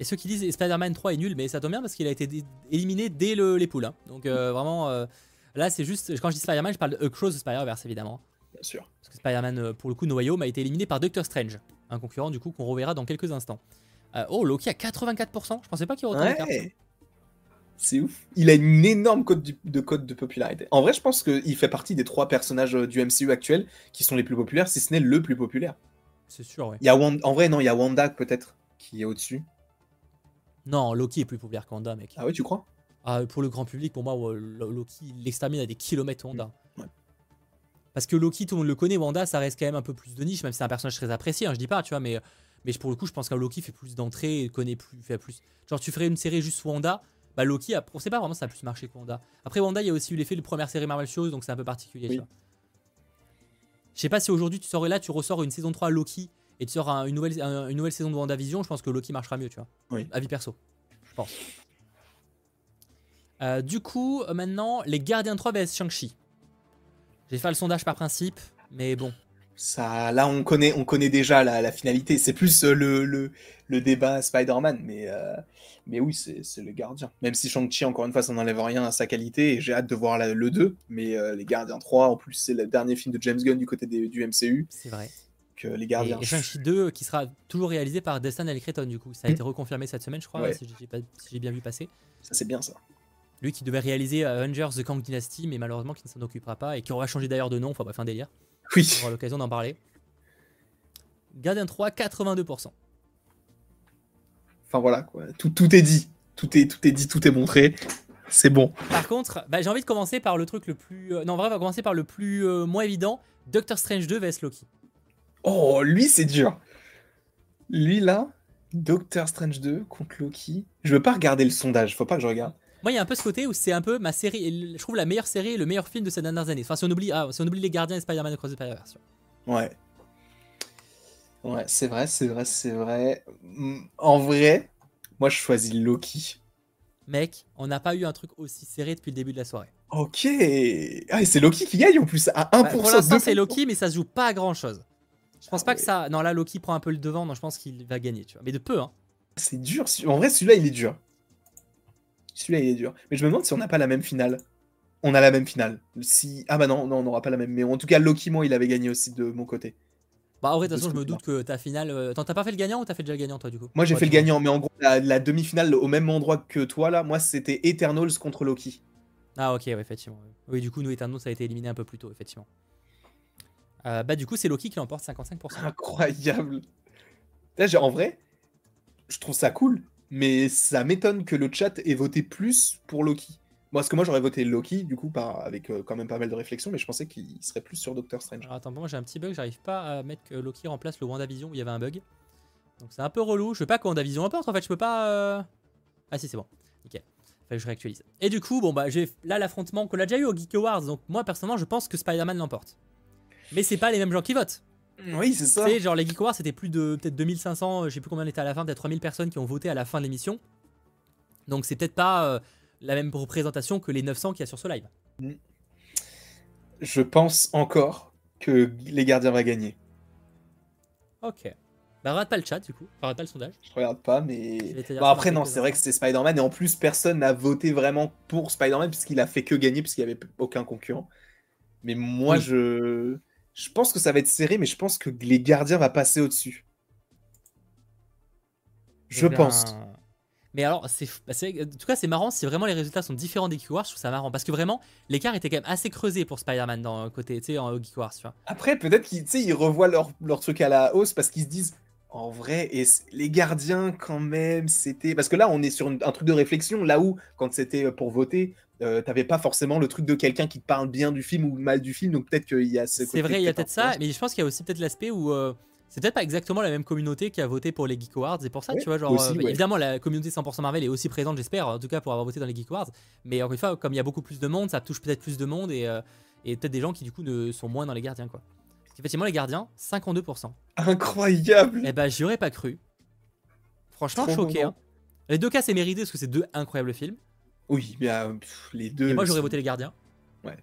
Et ceux qui disent Spider-Man 3 est nul, mais ça tombe bien parce qu'il a été éliminé dès le, les poules. Hein. Donc, euh, vraiment, euh, là, c'est juste. Quand je dis Spider-Man, je parle de Across Spider-Verse, évidemment. Bien sûr. Parce que Spider-Man, pour le coup, No Way Home a été éliminé par Doctor Strange, un concurrent, du coup, qu'on reverra dans quelques instants. oh, Loki à 84%. Je pensais pas qu'il aurait autant ouais. C'est ouf. Il a une énorme cote de popularité. En vrai, je pense qu'il fait partie des trois personnages euh, du MCU actuel qui sont les plus populaires, si ce n'est le plus populaire. C'est sûr, ouais. Il y a En vrai, non, il y a Wanda peut-être qui est au-dessus. Non, Loki est plus populaire que Wanda, mec. Ah oui, tu crois? Ah, Pour le grand public, pour moi, Loki l'extermine à des kilomètres Wanda. Mm, Parce que Loki, tout le monde le connaît, Wanda, ça reste quand même un peu plus de niche, même si c'est un personnage très apprécié, hein, je dis pas, tu vois, mais, mais pour le coup, je pense que Loki fait plus d'entrées, connaît plus, fait plus. Genre, tu ferais une série juste Wanda, bah Loki, on sait pas vraiment ça a plus marché que Wanda. Après Wanda, il y a aussi eu l'effet de première série Marvel Shows, donc c'est un peu particulier. Je sais pas si aujourd'hui tu sors là, tu ressors une saison 3 Loki et tu sors une, nouvelle, une nouvelle saison de WandaVision, je pense que Loki marchera mieux, tu vois. Oui. Avis perso, je pense. Euh, du coup, euh, maintenant, les Gardiens 3 vs Shang-Chi. J'ai fait le sondage par principe, mais bon, ça, là, on connaît, on connaît déjà la, finalité. C'est plus euh, le, le, débat Spider-Man, mais, mais oui, c'est le gardien. Même si Shang-Chi, encore une fois, ça n'enlève rien à sa qualité, et j'ai hâte de voir le 2, mais les Gardiens 3, en plus, c'est le dernier film de James Gunn du côté du MCU. C'est vrai. Les Gardiens. Et, Shang-Chi 2, qui sera toujours réalisé par Destin El Cretton, du coup. Ça a hmm. été reconfirmé cette semaine, je crois, si j'ai bien vu passer. Ça, c'est bien ça. Lui qui devait réaliser Avengers The Kang Dynasty, mais malheureusement qui ne s'en occupera pas, et qui aura changé d'ailleurs de nom, enfin bref, un délire. Oui. On aura l'occasion d'en parler. Gardien 3, 82%. Enfin voilà, quoi. Tout, tout est dit. Tout est, tout est dit, tout est montré. C'est bon. Par contre, bah, j'ai envie de commencer par le truc le plus. Euh, non, en vrai, on va commencer par le plus euh, moins évident Doctor Strange 2 vs Loki. Oh, lui, c'est dur. Lui, là, Doctor Strange 2 contre Loki. Je veux pas regarder le sondage, faut pas que je regarde. Moi, il y a un peu ce côté où c'est un peu ma série, je trouve la meilleure série et le meilleur film de ces dernières années. Enfin, si on oublie, ah, si on oublie les Gardiens et Spider-Man Across the Spider-Verse. Ouais. Ouais, c'est vrai, c'est vrai, c'est vrai. Mm, en vrai, moi, je choisis Loki. Mec, on n'a pas eu un truc aussi serré depuis le début de la soirée. Ok. Ah, c'est Loki qui gagne en plus à 1%. Bah, pour l'instant, c'est Loki, mais ça se joue pas à grand chose. Je pense ah pas que ça. Non, là, Loki prend un peu le devant, donc je pense qu'il va gagner, tu vois. Mais de peu, hein. C'est dur. En vrai, celui-là, il est dur. Celui-là, il est dur. Mais je me demande si on n'a pas la même finale. On a la même finale. Si... Ah bah non, non on n'aura pas la même. Mais en tout cas, Loki, moi, il avait gagné aussi de mon côté. Bah en vrai, de toute façon, je me doute que ta finale. Euh, attends, t'as pas fait le gagnant ou t'as fait déjà le gagnant toi du coup? Moi j'ai fait le gagnant, mais en gros, la, demi-finale au même endroit que toi là, moi c'était Eternals contre Loki. Ah ok, ouais, effectivement. Oui, du coup, nous Eternals ça a été éliminé un peu plus tôt, effectivement. Euh, bah du coup, c'est Loki qui l'emporte 55%. Incroyable. Là, en vrai, je trouve ça cool, mais ça m'étonne que le chat ait voté plus pour Loki. Moi, parce que moi j'aurais voté Loki, du coup, par, avec euh, quand même pas mal de réflexion, mais je pensais qu'il serait plus sur Doctor Strange. attends, moi j'ai un petit bug, j'arrive pas à mettre que Loki remplace le WandaVision où il y avait un bug. Donc c'est un peu relou, je veux pas que WandaVision emporte en fait, je peux pas. Euh, ah si, c'est bon. Ok. Fait que je réactualise. Et du coup, bon bah j'ai là l'affrontement qu'on a déjà eu au Geek Awards, donc moi personnellement je pense que Spider-Man l'emporte. Mais c'est pas les mêmes gens qui votent. Oui, c'est ça. Tu sais, genre les Geek Awards c'était plus de peut-être 2500, je sais plus combien on était à la fin, peut-être 3000 personnes qui ont voté à la fin de l'émission. Donc c'est peut-être pas. Euh, la même représentation que les 900 qu'il y a sur ce live. Mm. Je pense encore que les gardiens vont gagner. Ok. Bah regarde pas le chat du coup, regarde pas le sondage. Je regarde pas, mais bon, après non, c'est vrai que c'est Spider-Man et en plus personne n'a voté vraiment pour Spider-Man puisqu'il a fait que gagner puisqu'il n'y avait aucun concurrent. Mais moi je je pense que ça va être serré, mais je pense que les gardiens vont passer au-dessus. Je eh pense. Mais alors, c'est, bah, en tout cas, c'est marrant. Si vraiment les résultats sont différents des Geek Wars, je trouve ça marrant. Parce que vraiment, l'écart était quand même assez creusé pour Spider-Man dans le côté, tu sais, en Geek Wars, tu vois. Après, peut-être qu'ils ils revoient leur, leur, truc à la hausse parce qu'ils se disent, en vrai, et les gardiens, quand même, c'était. Parce que là, on est sur un truc de réflexion. Là où, quand c'était pour voter, euh, t'avais pas forcément le truc de quelqu'un qui te parle bien du film ou mal du film. Donc peut-être qu'il y a ce C'est vrai, il y a peut-être ça. Mais je pense qu'il y a aussi peut-être l'aspect où. Euh, c'est peut-être pas exactement la même communauté qui a voté pour les Geek Awards. Et pour ça, tu vois, genre, euh, évidemment, la communauté 100% Marvel est aussi présente, j'espère, en tout cas pour avoir voté dans les Geek Awards. Mais encore une fois, comme il y a beaucoup plus de monde, ça touche peut-être plus de monde et, euh, et peut-être des gens qui, du coup, ne sont moins dans les gardiens, quoi. Effectivement, les gardiens, 52%. Incroyable Eh ben, j'y aurais pas cru. Franchement, choqué. Hein. Les deux cas, c'est mérité parce que c'est deux incroyables films. Oui, mais euh, les deux. Et moi, j'aurais voté les gardiens. Ouais.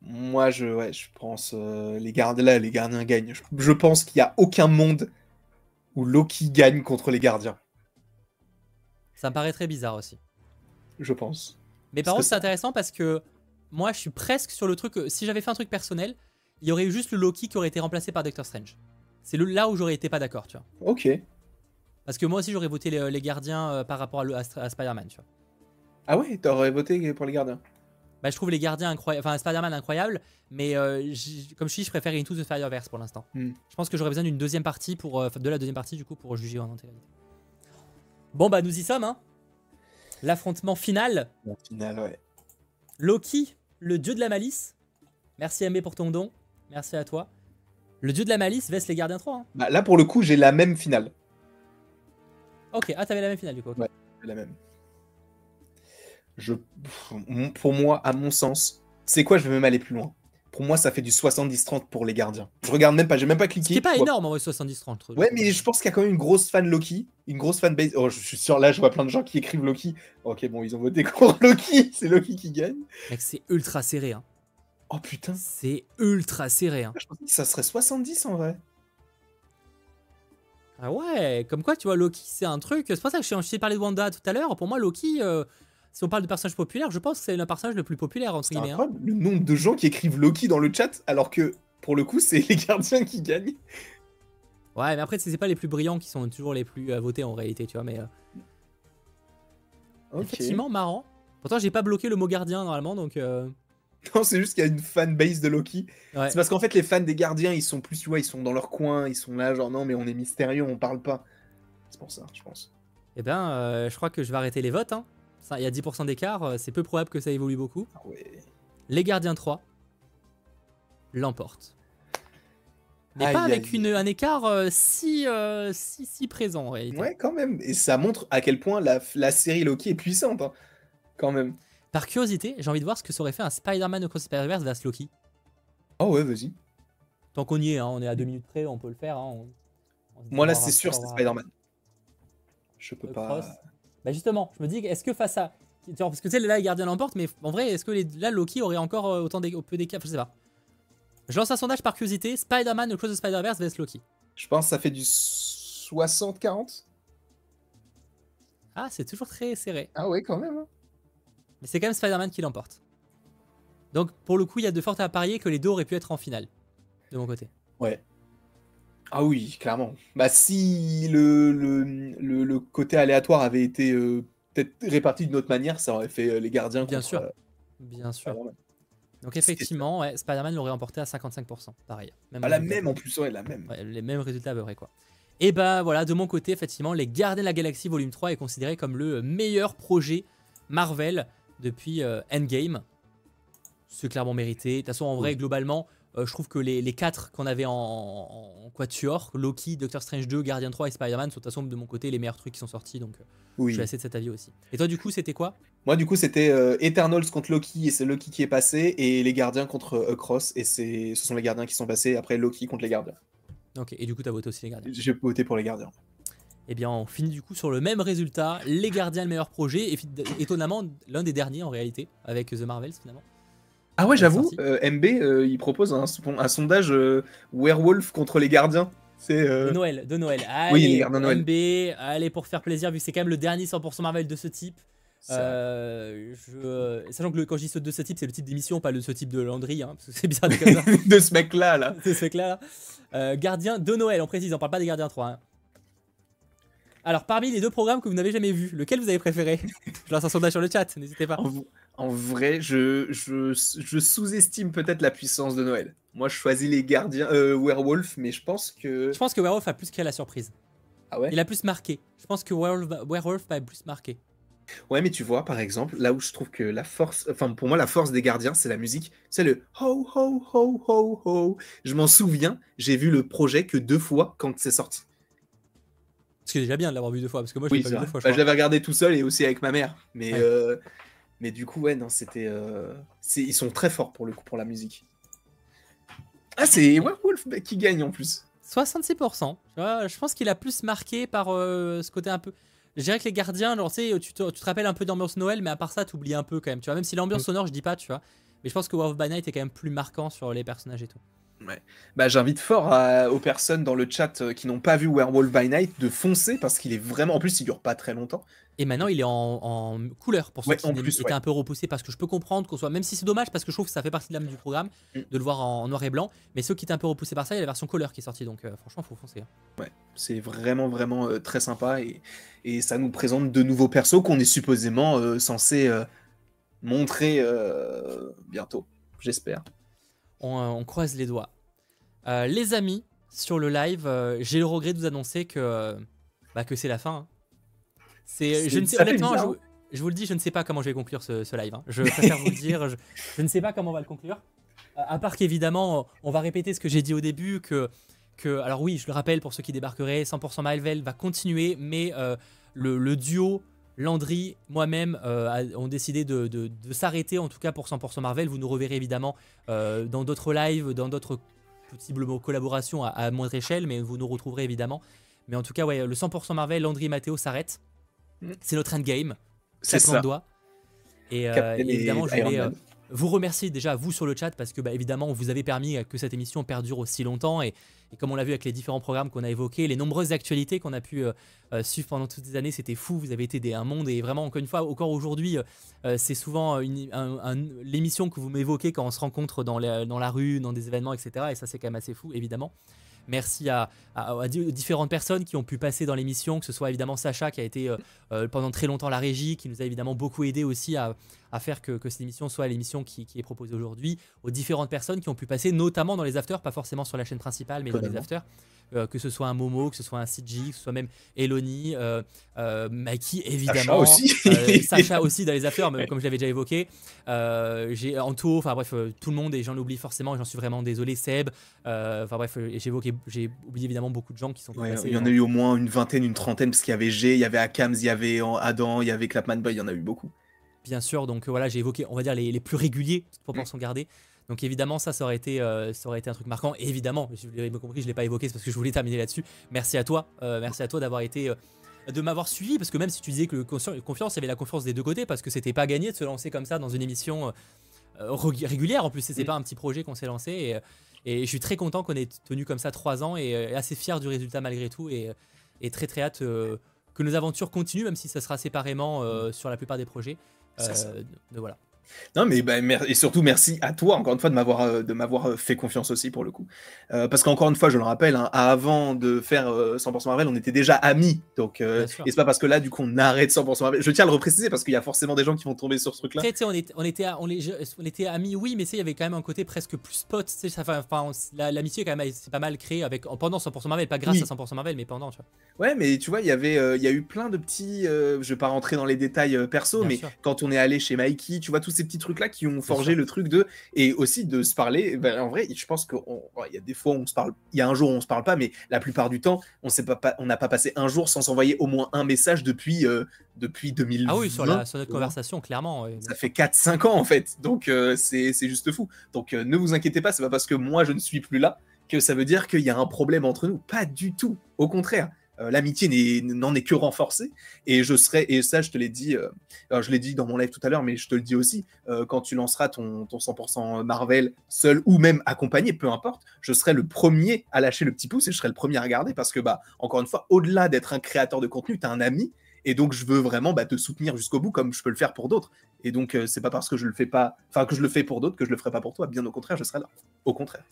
Moi, je, ouais, je pense euh, les gardiens là, les gardiens gagnent. Je, pense qu'il n'y a aucun monde où Loki gagne contre les gardiens. Ça me paraît très bizarre aussi. Je pense. Mais par contre, c'est intéressant parce que moi, je suis presque sur le truc. Si j'avais fait un truc personnel, il y aurait eu juste le Loki qui aurait été remplacé par Doctor Strange. C'est là où j'aurais été pas d'accord, tu vois. Ok. Parce que moi aussi, j'aurais voté les, gardiens euh, par rapport à, à Spider-Man, tu vois. Ah ouais, t'aurais voté pour les gardiens bah, je trouve les gardiens incroyables, enfin Spider-Man incroyable, mais euh, comme je dis, je préfère Into the Spider-Verse pour l'instant. Hmm. Je pense que j'aurais besoin d'une deuxième partie pour, euh, de la deuxième partie du coup pour juger en intégralité. Bon bah nous y sommes, hein. L'affrontement final. final, ouais. Loki, le dieu de la malice. Merci Aimé pour ton don. Merci à toi. Le dieu de la malice veste les gardiens 3. Hein. Bah, là pour le coup, j'ai la même finale. Ok, ah t'avais la même finale du coup. Ouais, la même je, pour moi, à mon sens, c'est quoi Je vais même aller plus loin. Pour moi, ça fait du 70-30 pour les gardiens. Je regarde même pas, j'ai même pas cliqué. Ce pas énorme en vrai, 70-30. Ouais, mais je pense qu'il y a quand même une grosse fan Loki, une grosse fan base. Oh, je suis sûr, là, je vois plein de gens qui écrivent Loki. Ok, bon, ils ont voté contre Loki, c'est Loki qui gagne. Mec, c'est ultra serré. Hein. Oh putain. C'est ultra serré. Hein. Je pensais que ça serait 70 en vrai. Ah ouais, comme quoi, tu vois, Loki, c'est un truc. C'est pour ça que je t'ai parlé de Wanda tout à l'heure. Pour moi, Loki. Euh, si on parle de personnages populaires, je pense que c'est le personnage le plus populaire entre guillemets. Hein. Le nombre de gens qui écrivent Loki dans le chat, alors que pour le coup, c'est les gardiens qui gagnent. Ouais, mais après, c'est pas les plus brillants qui sont toujours les plus à euh, voter en réalité, tu vois. Mais euh, effectivement, marrant. Pourtant, j'ai pas bloqué le mot gardien normalement, donc. Euh, non, c'est juste qu'il y a une fanbase de Loki. C'est parce qu'en fait, les fans des gardiens, ils sont plus, tu vois, ils sont dans leur coin, ils sont là, genre non, mais on est mystérieux, on parle pas. C'est pour ça, je pense. Eh ben, je crois que je vais arrêter les votes. Hein il y a 10% d'écart, euh, c'est peu probable que ça évolue beaucoup. Ah Les gardiens 3 l'emportent. Mais pas avec une, un écart euh, si, euh, si, si, présent Ouais, quand même. Et ça montre à quel point la, la série Loki est puissante. Hein. Quand même. Par curiosité, j'ai envie de voir ce que ça aurait fait un Spider-Man au Spider-Verse versus Loki. Oh ouais, vas-y. Tant qu'on y est, hein, on est à deux minutes près, on peut le faire. Hein, Moi là, c'est sûr, c'est Spider-Man. Je peux pas. Bah justement, je me dis, est-ce que face à parce que tu sais, là, les gardiens l'emportent, mais en vrai, est-ce que là, Loki aurait encore autant des, peu d'écart Je sais pas. Je lance un sondage par curiosité Spider-Man ou Cross de Spider-Verse vs Loki. Je pense que ça fait du 60-40. Ah, c'est toujours très serré. Ah ouais, quand même. Hein. Mais c'est quand même Spider-Man qui l'emporte. Donc pour le coup, il y a de fortes à parier que les deux auraient pu être en finale, de mon côté. Ouais. Ah oui, clairement. Bah si le, le, le, côté aléatoire avait été euh, peut-être réparti d'une autre manière, ça aurait fait euh, les gardiens. Bien sûr. Euh, Bien sûr. Donc effectivement, Spider-Man l'aurait emporté à 55%, pareil. Même ah, la même en plus, ouais, la même. les mêmes résultats à peu près quoi. Et bah voilà, de mon côté, effectivement, les Gardiens de la Galaxie Volume 3 est considéré comme le meilleur projet Marvel depuis Endgame c'est clairement mérité. De toute façon, en vrai, globalement, je trouve que les, les quatre qu'on avait en, Quatuor, Loki, Doctor Strange 2, Guardian 3 et Spider-Man, sont de toute façon de mon côté les meilleurs trucs qui sont sortis. Donc euh, oui. je suis assez de cet avis aussi. Et toi, du coup, c'était quoi? Moi, du coup, c'était euh, Eternals contre Loki et c'est Loki qui est passé, et les Gardiens contre Cross, et ce sont les Gardiens qui sont passés. Après, Loki contre les Gardiens. Ok, et du coup, tu as voté aussi les Gardiens J'ai voté pour les Gardiens. Eh bien, on finit du coup sur le même résultat. Les Gardiens, le meilleur projet, et étonnamment, l'un des derniers en réalité, avec The Marvels finalement. Ah ouais, j'avoue, euh, MB, euh, il propose un, un sondage euh, werewolf contre les gardiens. C'est de Noël, de Noël. Allez, oui, les gardiens Noël. MB, allez pour faire plaisir, vu que c'est quand même le dernier 100% Marvel de ce type. je... Sachant que quand je dis ce de ce type, c'est le type d'émission, pas le ce type de Landry, hein, parce que c'est bizarre de, de ce mec-là, là. de ce mec-là. gardien de Noël, on précise, on parle pas des gardiens 3. Hein. Alors, parmi les deux programmes que vous n'avez jamais vus, lequel vous avez préféré? Je lance un sondage sur le chat, n'hésitez pas. En vrai, je, je, sous-estime peut-être la puissance de Noël. Moi, je choisis les gardiens euh, Werewolf, mais je pense que. Je pense que Werewolf a plus créé la surprise. Ah ouais? Il a plus marqué. Je pense que Werewolf, Werewolf a plus marqué. Ouais, mais tu vois, par exemple, là où je trouve que la force, enfin pour moi, la force des gardiens, c'est la musique, c'est le ho ho ho ho ho. Je m'en souviens, j'ai vu le projet que deux fois quand c'est sorti. Ce qui est déjà bien de l'avoir vu deux fois, parce que moi je l'ai pas vu deux fois. Je, bah, l'avais regardé tout seul et aussi avec ma mère. Mais euh, mais du coup, ouais, non, c'était. Euh, ils sont très forts pour le coup pour la musique. Ah, c'est Werewolf qui gagne en plus. 66%. Je pense qu'il a plus marqué par euh, ce côté un peu. Je dirais que les gardiens, genre, tu, tu, te, rappelles un peu d'ambiance Noël, mais à part ça, tu oublies un peu quand même. Tu vois, même si l'ambiance mm. sonore, je dis pas, tu vois. Mais je pense que Werewolf by Night est quand même plus marquant sur les personnages et tout. Ouais. Bah, j'invite fort aux personnes dans le chat euh, qui n'ont pas vu Werewolf by Night de foncer parce qu'il est vraiment. En plus, il dure pas très longtemps. Et maintenant, il est en, couleur pour ceux qui plus, étaient un peu repoussés parce que je peux comprendre qu'on soit. Même si c'est dommage parce que je trouve que ça fait partie de l'âme du programme mm. de le voir en, noir et blanc. Mais ceux qui étaient un peu repoussés par ça, il y a la version couleur qui est sortie. Donc, euh, franchement, faut foncer. Hein. Ouais, c'est vraiment, vraiment euh, très sympa. Et, et, ça nous présente de nouveaux persos qu'on est supposément censé montrer bientôt. J'espère. on croise les doigts. Euh, les amis, sur le live, euh, j'ai le regret de vous annoncer que, bah, que c'est la fin. Hein. C'est, je ne sais, honnêtement, hein. je, vous le dis, je ne sais pas comment je vais conclure ce, live. Hein. Je préfère vous le dire, je, ne sais pas comment on va le conclure. Euh, à part qu'évidemment, on va répéter ce que j'ai dit au début, que, que, alors oui, je le rappelle pour ceux qui débarqueraient, 100% Marvel va continuer, mais le, duo Landry, moi-même, ont décidé de, de, s'arrêter, en tout cas pour 100% Marvel. Vous nous reverrez évidemment dans d'autres lives, dans d'autres possiblement collaboration à, moindre échelle, mais vous nous retrouverez évidemment. Mais en tout cas, ouais, le 100% Marvel, Landry et Matteo s'arrêtent. Mm. C'est notre endgame. C'est ça. Doigt. Et, euh, évidemment, je voulais vous remercier déjà, vous sur le chat, parce que bah, évidemment, vous avez permis que cette émission perdure aussi longtemps. Et, comme on l'a vu avec les différents programmes qu'on a évoqués, les nombreuses actualités qu'on a pu euh, suivre pendant toutes ces années, c'était fou. Vous avez été un monde. Et vraiment, encore une fois, encore aujourd'hui, c'est souvent l'émission que vous m'évoquez quand on se rencontre dans dans la rue, dans des événements, etc. Et ça, c'est quand même assez fou, évidemment. Merci à, différentes personnes qui ont pu passer dans l'émission, que ce soit évidemment Sacha qui a été euh, euh, pendant très longtemps la régie, qui nous a évidemment beaucoup aidé aussi à, faire que, cette émission soit l'émission qui, est proposée aujourd'hui, aux différentes personnes qui ont pu passer, notamment dans les afters, pas forcément sur la chaîne principale, mais dans les afters. Euh, que ce soit un Momo, que ce soit un CG, que ce soit même Eloni, euh, euh Mikey évidemment, Sacha aussi, Sacha aussi dans les affaires, comme je l'avais déjà évoqué. j'ai Anto, enfin bref, tout le monde et j'en oublie forcément, j'en suis vraiment désolé. Seb, enfin bref, j'ai évoqué, j'ai oublié évidemment beaucoup de gens qui sont. il y en a eu au moins une vingtaine, une trentaine parce qu'il y avait G, il y avait Akams, il y avait Adam, il y avait Clapman Boy, il y en a eu beaucoup. Bien sûr, donc voilà, j'ai évoqué, on va dire les, les plus réguliers, proportion gardée. Donc évidemment, ça, ça aurait été, euh, ça aurait été un truc marquant. Et évidemment, je l'ai compris, je l'ai pas évoqué, c'est parce que je voulais terminer là-dessus. Merci à toi, euh, merci à toi d'avoir été de m'avoir suivi parce que même si tu disais que confiance, il y avait la confiance des deux côtés parce que c'était pas gagné de se lancer comme ça dans une émission régulière. En plus, c'est mm. pas un petit projet qu'on s'est lancé et, et, je suis très content qu'on ait tenu comme ça trois ans et, assez fier du résultat malgré tout et, et très très hâte que nos aventures continuent, même si ça sera séparément mm. sur la plupart des projets. de, voilà. Non, mais bah, et surtout merci à toi encore une fois de m'avoir euh, de m'avoir euh, fait confiance aussi pour le coup. Euh, parce qu'encore une fois, je le rappelle, hein, avant de faire 100% Marvel, on était déjà amis. Donc, et c'est pas parce que là, du coup, on arrête 100% Marvel. Je tiens à le repréciser parce qu'il y a forcément des gens qui vont tomber sur ce truc-là. On, on, était, on, on, était amis, oui, mais il y avait quand même un côté presque plus pote. Enfin, l'amitié quand même, c'est pas mal créé avec pendant 100% Marvel, pas grâce à 100% Marvel, mais pendant. Tu vois. Ouais, mais tu vois, il y avait, il y a eu plein de petits. je vais pas rentrer dans les détails perso, mais quand on est allé chez Mikey, tu vois tous ces petits trucs là qui ont forgé le truc de et aussi de se parler. Ben, en vrai, je pense qu'il y a des fois où on se parle, il y a un jour où on se parle pas, mais la plupart du temps, on sait pas, on n'a pas passé un jour sans s'envoyer au moins un message depuis euh, depuis 2020. Ah oui, sur, la, notre conversation, clairement. Ça fait 4-5 ans en fait, donc euh, c'est juste fou. Donc euh, ne vous inquiétez pas, c'est pas parce que moi je ne suis plus là que ça veut dire qu'il y a un problème entre nous. Pas du tout. Au contraire. Euh, l'amitié n'en est, que renforcée. Et je serai, et ça, je te l'ai dit, euh, je l'ai dit dans mon live tout à l'heure, mais je te le dis aussi, euh, quand tu lanceras ton, ton 100% Marvel seul ou même accompagné, peu importe, je serai le premier à lâcher le petit pouce et je serai le premier à regarder parce que, bah, encore une fois, au-delà d'être un créateur de contenu, tu as un ami. Et donc, je veux vraiment bah, te soutenir jusqu'au bout comme je peux le faire pour d'autres. Et donc, c'est pas parce que je le fais pas, enfin, que je le fais pour d'autres que je le ferai pas pour toi. Bien au contraire, je serai là. Au contraire.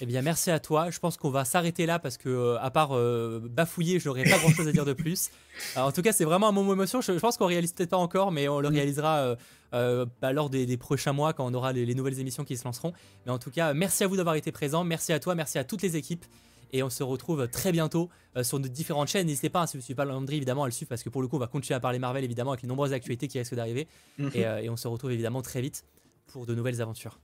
Eh bien, merci à toi. Je pense qu'on va s'arrêter là parce que, euh, à part euh, bafouiller, je n'aurais pas grand chose à dire de plus. en tout cas, c'est vraiment un moment émotion. Je, pense qu'on réalise peut-être pas encore, mais on le mm. réalisera euh, bah, lors des, prochains mois quand on aura les, nouvelles émissions qui se lanceront. Mais en tout cas, merci à vous d'avoir été présent. Merci à toi. Merci à toutes les équipes. Et on se retrouve très bientôt sur nos différentes chaînes. N'hésitez pas, hein, si vous ne suivez pas Landry, évidemment, à le suivre parce que pour le coup, on va continuer à parler Marvel, évidemment, avec les nombreuses actualités qui risquent d'arriver. Mm-hmm. et on se retrouve évidemment très vite pour de nouvelles aventures.